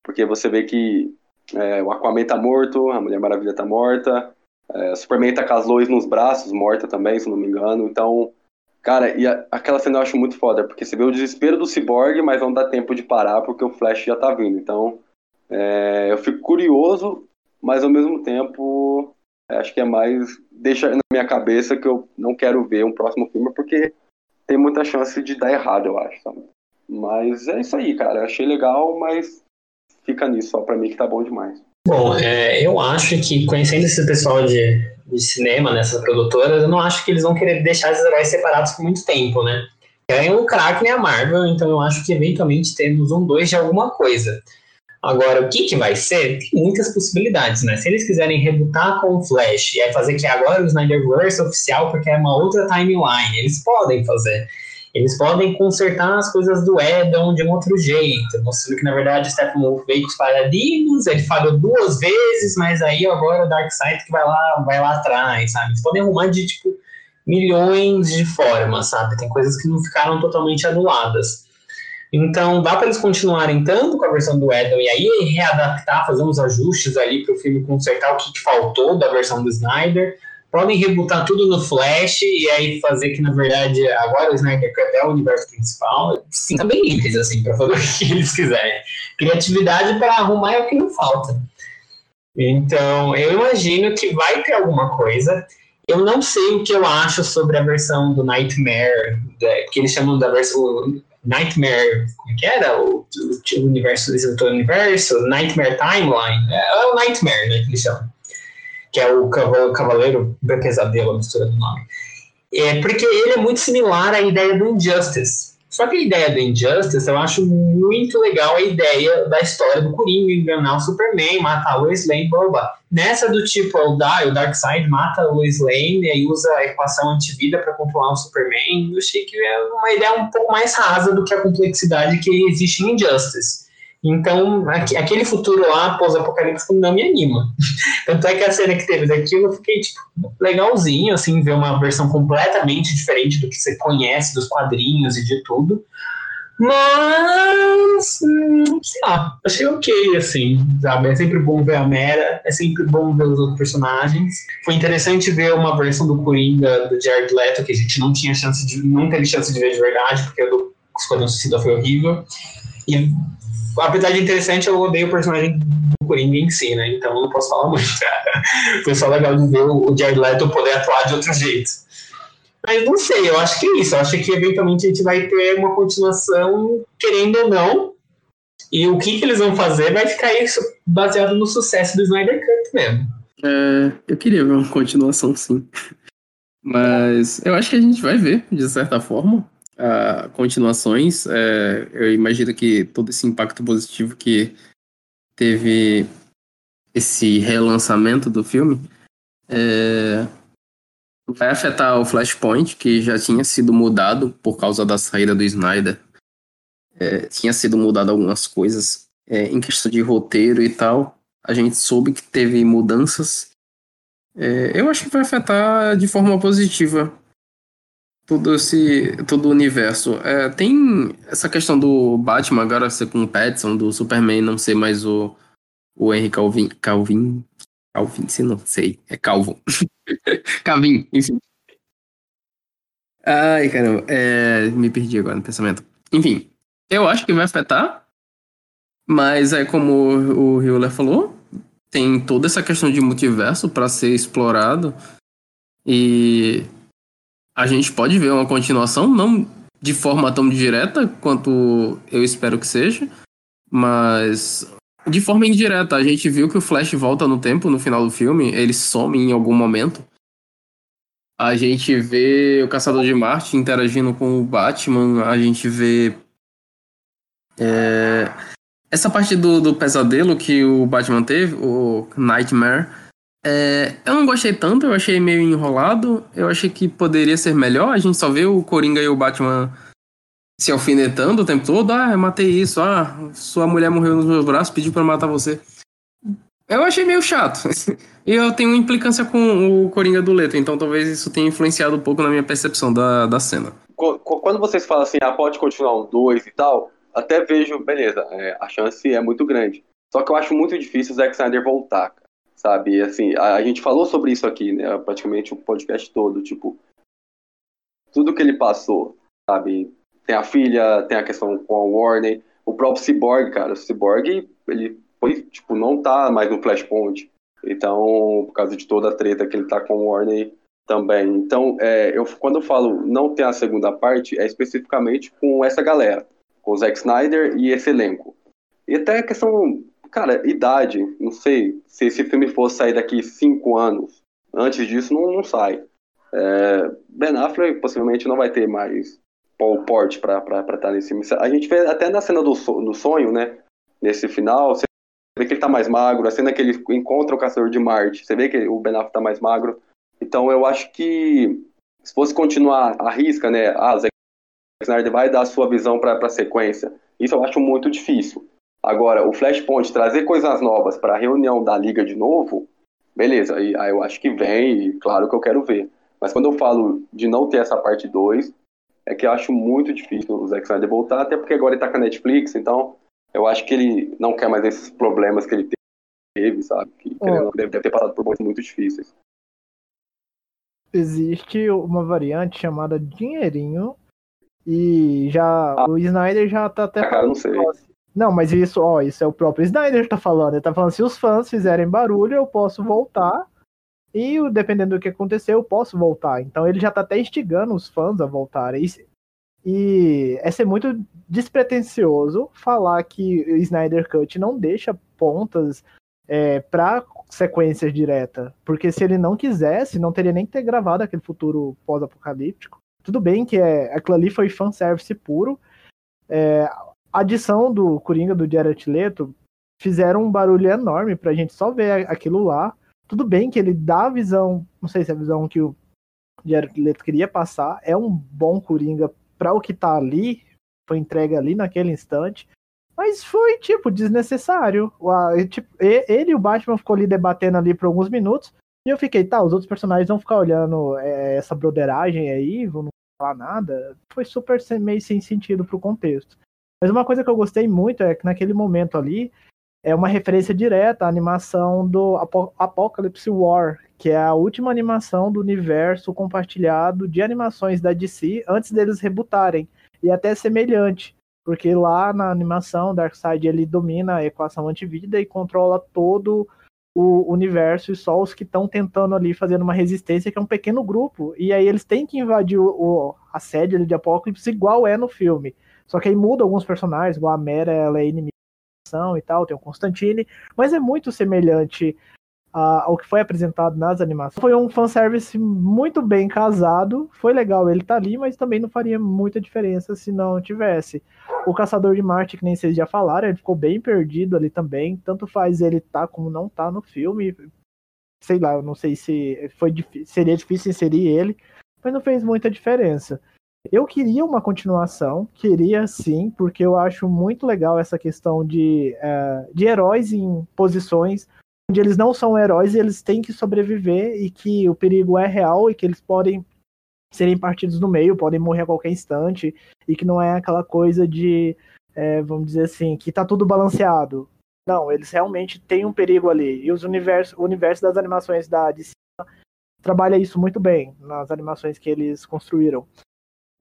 Porque você vê que é, o Aquaman tá morto, a Mulher Maravilha tá morta, é, o Superman tá com as Lois nos braços, morta também, se não me engano. Então, cara, e a, aquela cena eu acho muito foda, porque você vê o desespero do Cyborg, mas não dá tempo de parar porque o Flash já tá vindo. Então, é, eu fico curioso, mas ao mesmo tempo é, acho que é mais deixa na minha cabeça que eu não quero ver um próximo filme porque tem muita chance de dar errado, eu acho, sabe? Mas é isso aí, cara. achei legal, mas fica nisso só pra mim que tá bom demais. Bom, é, eu acho que conhecendo esse pessoal de, de cinema, nessas produtoras, eu não acho que eles vão querer deixar esses heróis separados por muito tempo, né? Querem lucrar que nem a Marvel, então eu acho que eventualmente temos um dois de alguma coisa. Agora, o que, que vai ser? Tem muitas possibilidades, né? Se eles quiserem rebutar com o Flash e aí fazer que agora o Snyderverse oficial, porque é uma outra timeline, eles podem fazer. Eles podem consertar as coisas do Edon de um outro jeito, mostrando que na verdade o Steppenwolf veio com os paradigmas, ele falhou duas vezes, mas aí agora o Darkseid que vai lá, vai lá atrás, sabe? Eles podem arrumar de tipo milhões de formas, sabe? Tem coisas que não ficaram totalmente anuladas. Então, dá para eles continuarem tanto com a versão do Edel e aí readaptar, fazer uns ajustes ali para o filme consertar o que, que, faltou da versão do Snyder. Podem rebutar tudo no Flash e aí fazer que, na verdade, agora o Snyder Cut é o universo principal. Sim, tá bem livres, assim, para fazer o que eles quiserem. Criatividade para arrumar é o que não falta. Então, eu imagino que vai ter alguma coisa. Eu não sei o que eu acho sobre a versão do Nightmare, que eles chamam da versão Nightmare, como é que era? O, o, o universo, o universo, Nightmare Timeline, é, é, o Nightmare, né, que eles chamam, que é o Cavaleiro Pesadelo, a mistura do nome. É porque ele é muito similar à ideia do Injustice. Só que a ideia do Injustice, eu acho muito legal a ideia da história do Coringa enganar o Superman, matar o Lois Lane, blá, blá. Nessa do tipo, o, da, o Darkseid mata o Lois Lane e aí usa a equação antivida para controlar o Superman, eu achei que é uma ideia um pouco mais rasa do que a complexidade que existe em Injustice. Então, aquele futuro lá, pós-apocalíptico, não me anima. Tanto é que a cena que teve daquilo, eu fiquei, tipo, legalzinho, assim, ver uma versão completamente diferente do que você conhece dos quadrinhos e de tudo. Mas, hum, sei lá, achei ok, assim, sabe? É sempre bom ver a Mera, é sempre bom ver os outros personagens. Foi interessante ver uma versão do Coringa, do Jared Leto, que a gente não tinha chance de, não teve chance de ver de verdade, porque o do Esquadrão Suicida foi horrível. E apesar de interessante, eu odeio o personagem do Coringa em si, né? Então não posso falar muito. Foi só legal de ver o Jared Leto poder atuar de outro jeito. Mas não sei, eu acho que é isso. Eu acho que eventualmente a gente vai ter uma continuação, querendo ou não. E o que, que eles vão fazer vai ficar isso baseado no sucesso do Snyder Cut mesmo. É, eu queria ver uma continuação, sim. Mas eu acho que a gente vai ver, de certa forma uh, continuações. É, eu imagino que todo esse impacto positivo que teve esse relançamento do filme é, vai afetar o Flashpoint, que já tinha sido mudado por causa da saída do Snyder. É, tinha sido mudado algumas coisas em questão de roteiro e tal. A gente soube que teve mudanças. Eu acho que vai afetar de forma positiva todo esse todo o universo. É, tem essa questão do Batman agora ser com o Pattinson, do Superman não ser mais o, o Henry Calvin. Calvin. Calvin, se não sei. É Calvo. Calvin, enfim. Ai, caramba, é, me perdi agora no pensamento. Enfim, eu acho que vai afetar, mas é como o Hewler falou, tem toda essa questão de multiverso para ser explorado e a gente pode ver uma continuação, não de forma tão direta quanto eu espero que seja, mas de forma indireta. A gente viu que o Flash volta no tempo no final do filme, ele some em algum momento. A gente vê o Caçador de Marte interagindo com o Batman, a gente vê. É, essa parte do, do pesadelo que o Batman teve, o Nightmare, é, eu não gostei tanto, eu achei meio enrolado. Eu achei que poderia ser melhor. A gente só vê o Coringa e o Batman se alfinetando o tempo todo. Ah, eu matei isso. Ah, sua mulher morreu nos meus braços, pediu para matar você. Eu achei meio chato. e eu tenho implicância com o Coringa do Leto, então talvez isso tenha influenciado um pouco na minha percepção da, da cena. Quando vocês falam assim, ah, pode continuar um 2 e tal, até vejo, beleza, é, a chance é muito grande. Só que eu acho muito difícil o Zack Snyder voltar sabe? Assim, a, a, gente falou sobre isso aqui, né? Praticamente o podcast todo, tipo, tudo que ele passou, sabe? Tem a filha, tem a questão com a Warner, o próprio Cyborg, cara, o Cyborg, ele foi, tipo, não tá mais no Flashpoint. Então, por causa de toda a treta que ele tá com o Warner também. Então, é, eu, quando eu falo não tem a segunda parte, é especificamente com essa galera, com o Zack Snyder e esse elenco. E até a questão cara, idade, não sei. Se esse filme fosse sair daqui cinco anos, antes disso, não, não sai. É, ben Affleck possivelmente não vai ter mais Paul Port pra estar tá nesse filme. A gente vê até na cena do, do sonho, né? Nesse final, você vê que ele tá mais magro. A cena que ele encontra o Caçador de Marte, você vê que o Ben Affleck tá mais magro. Então eu acho que se fosse continuar a risca, né? Ah, Zack Snyder vai dar a sua visão para a sequência. Isso eu acho muito difícil. Agora, o Flashpoint trazer coisas novas para a reunião da liga de novo, beleza, aí, aí eu acho que vem e claro que eu quero ver. Mas quando eu falo de não ter essa parte 2, é que eu acho muito difícil o Zack Snyder voltar, até porque agora ele tá com a Netflix, então eu acho que ele não quer mais esses problemas que ele teve, sabe? Que deve, deve ter passado por momentos muito difíceis. Existe uma variante chamada dinheirinho e já ah. o Snyder já tá até cara, não sei. Não, mas isso, ó, isso é o próprio Snyder que tá falando. Ele tá falando, se os fãs fizerem barulho, eu posso voltar. E dependendo do que acontecer, eu posso voltar. Então ele já tá até instigando os fãs a voltarem. E, e é ser muito despretensioso falar que o Snyder Cut não deixa pontas é, para sequências direta. Porque se ele não quisesse, não teria nem que ter gravado aquele futuro pós-apocalíptico. Tudo bem que é, aquilo ali foi fanservice puro. É, a adição do Coringa do Jared Leto fizeram um barulho enorme pra gente só ver aquilo lá. Tudo bem que ele dá a visão, não sei se é a visão que o Jared Leto queria passar, é um bom Coringa para o que tá ali, foi entregue ali naquele instante, mas foi, tipo, desnecessário. Tipo, ele e o Batman ficou ali debatendo ali por alguns minutos, e eu fiquei, tá, os outros personagens vão ficar olhando é, essa broderagem aí, vão não falar nada. Foi super meio sem sentido pro contexto. Mas uma coisa que eu gostei muito é que naquele momento ali é uma referência direta à animação do Apocalypse War, que é a última animação do universo compartilhado de animações da DC antes deles rebutarem. E é até semelhante, porque lá na animação Darkseid ele domina a equação antivida e controla todo o universo e só os que estão tentando ali fazendo uma resistência, que é um pequeno grupo. E aí eles têm que invadir o, o a sede de Apocalipse igual é no filme. Só que aí muda alguns personagens, igual a Mera, ela é inimiga e tal, tem o Constantine, mas é muito semelhante ao que foi apresentado nas animações. Foi um fanservice muito bem casado, foi legal ele tá ali, mas também não faria muita diferença se não tivesse. O Caçador de Marte, que nem vocês já falaram, ele ficou bem perdido ali também, tanto faz ele tá como não tá no filme. Sei lá, eu não sei se foi seria difícil inserir ele, mas não fez muita diferença. Eu queria uma continuação, queria sim, porque eu acho muito legal essa questão de, uh, de heróis em posições onde eles não são heróis e eles têm que sobreviver e que o perigo é real e que eles podem serem partidos no meio, podem morrer a qualquer instante e que não é aquela coisa de, é, vamos dizer assim, que tá tudo balanceado. Não, eles realmente têm um perigo ali. E os universo, o universo das animações da DC trabalha isso muito bem nas animações que eles construíram.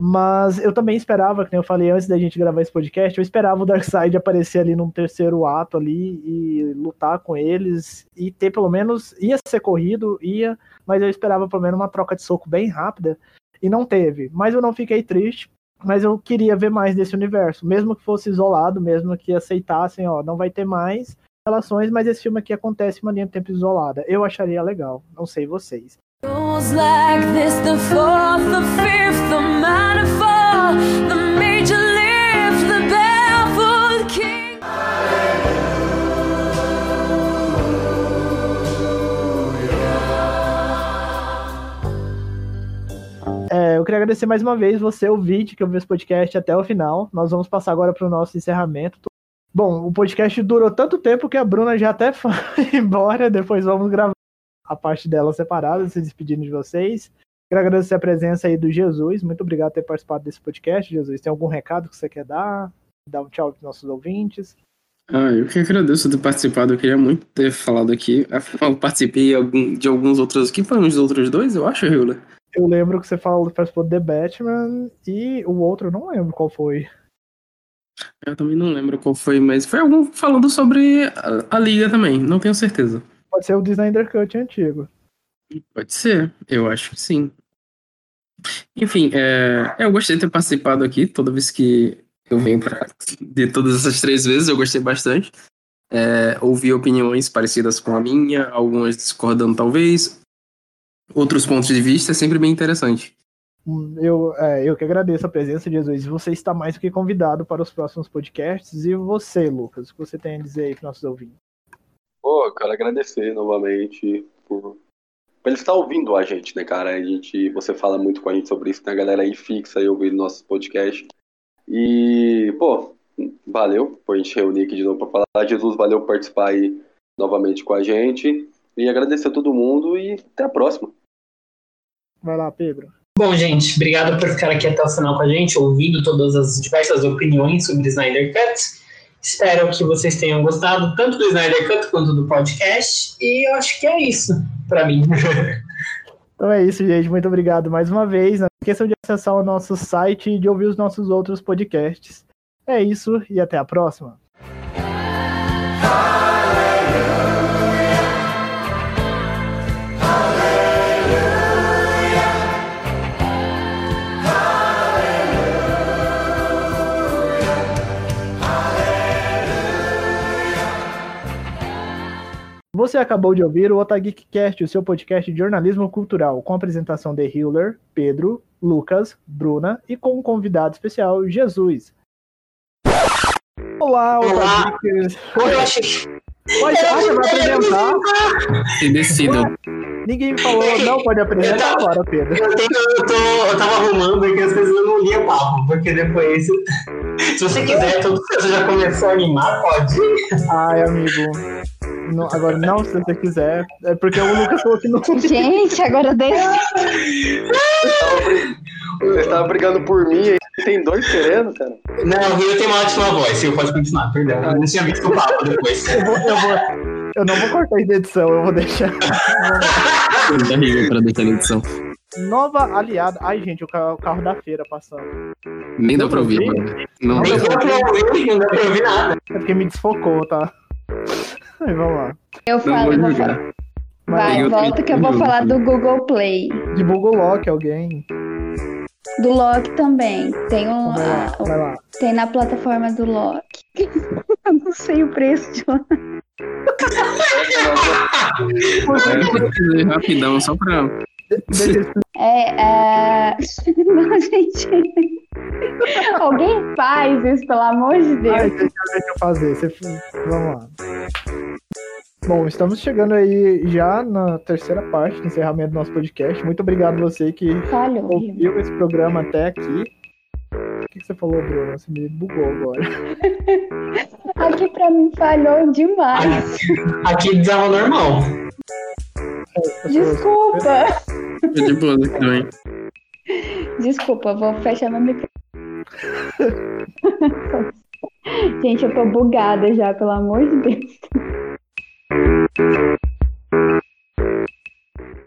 Mas eu também esperava, que eu falei antes da gente gravar esse podcast, eu esperava o Darkseid aparecer ali num terceiro ato ali e lutar com eles e ter pelo menos. ia ser corrido, ia, mas eu esperava pelo menos uma troca de soco bem rápida e não teve. Mas eu não fiquei triste, mas eu queria ver mais desse universo, mesmo que fosse isolado, mesmo que aceitassem, ó, não vai ter mais relações, mas esse filme aqui acontece em uma linha de tempo isolada. Eu acharia legal, não sei vocês. É, eu queria agradecer mais uma vez você, ouvinte, que ouviu esse podcast até o final. Nós vamos passar agora para o nosso encerramento. Bom, o podcast durou tanto tempo que a Bruna já até foi embora. Depois vamos gravar a parte dela separada, se despedindo de vocês. Quero agradecer a presença aí do Jesus. Muito obrigado por ter participado desse podcast, Jesus. Tem algum recado que você quer dar? Dar um tchau para os nossos ouvintes? Ah, eu que agradeço ter participado. Eu queria muito ter falado aqui. Eu participei de alguns outros. Quem foram os outros dois, eu acho, Hula? Eu lembro que você falou participou do The Batman e o outro eu não lembro qual foi. Eu também não lembro qual foi, mas foi algum falando sobre a, a Liga também, não tenho certeza. Pode ser o Snyder Cut antigo. Pode ser, eu acho que sim. Enfim, é, eu gostei de ter participado aqui, toda vez que eu venho pra, de todas essas três vezes, eu gostei bastante. É, ouvi opiniões parecidas com a minha, algumas discordando talvez, outros pontos de vista, é sempre bem interessante. Hum, Eu, é, eu que agradeço a presença de Jesus. Você está mais do que convidado para os próximos podcasts. E você, Lucas, o que você tem a dizer aí para nossos ouvintes? Pô, eu quero agradecer novamente por, por ele estar ouvindo a gente, né, cara? A gente, você fala muito com a gente sobre isso, tem a galera aí fixa aí ouvindo nosso podcast. E, pô, valeu por a gente reunir aqui de novo para falar. Jesus, valeu por participar aí novamente com a gente. E agradecer a todo mundo e até a próxima. Vai lá, Pedro. Bom, gente, obrigado por ficar aqui até o final com a gente, ouvindo todas as diversas opiniões sobre Snyder Cut. Espero que vocês tenham gostado tanto do Snyder Cut quanto do podcast. E eu acho que é isso pra mim. Então é isso, gente. Muito obrigado mais uma vez. Não esqueçam de acessar o nosso site e de ouvir os nossos outros podcasts. É isso e até a próxima. Você acabou de ouvir o Otageekcast, o seu podcast de jornalismo cultural, com a apresentação de Hiller, Pedro, Lucas, Bruna e com um convidado especial, Jesus. Olá, Olá. Otageekers! Eu achei. Pode, ah, vai apresentar? E decidam. Ninguém falou, não pode apresentar agora, Pedro. Eu, tenho- eu tô, eu tava arrumando aqui as coisas eu não lia papo, porque depois. Se você quiser, tudo você já começou a animar, pode. Ai, amigo. Não- agora, não, se você quiser. É porque o Lucas falou que não. Gente, agora deixa. Você estava brigando por mim e tem dois querendo, cara. Não, o Rio tem uma ótima voz, Rio pode continuar, perdão. Eu não tinha visto o papo depois. Eu vou, eu vou, eu não vou cortar isso da edição, eu vou deixar. Riga pra deixar na edição. Nova aliada. Ai, gente, o ca- o carro da feira passando. Nem dá pra ouvir, mano. Não Não dá pra pra Eu não ouvi, não dá pra ouvir nada. É porque me desfocou, tá? Aí, vamos lá. Eu falo, vou vou falar. Vai, eu volta que eu vou um falar jogo. do Google Play. divulga o Loki, alguém. Do Loki também. Tem, um, Vai lá, vai lá. tem na plataforma do Loki. eu não sei o preço de lá. rapidão, só pra. É, é... Não, gente. Alguém faz isso, pelo amor de Ai, Deus. deixa, deixa eu fazer. Você- Vamos lá. Bom, estamos chegando aí já na terceira parte do encerramento do nosso podcast. Muito obrigado você que. Rio. ouviu esse programa até aqui. O que, que você falou, Bruno? Você me bugou agora. Aqui pra mim falhou demais. Aqui desava normal. Desculpa. É de boa aqui também. Desculpa, vou fechar meu microfone. Gente, eu tô bugada já, pelo amor de Deus.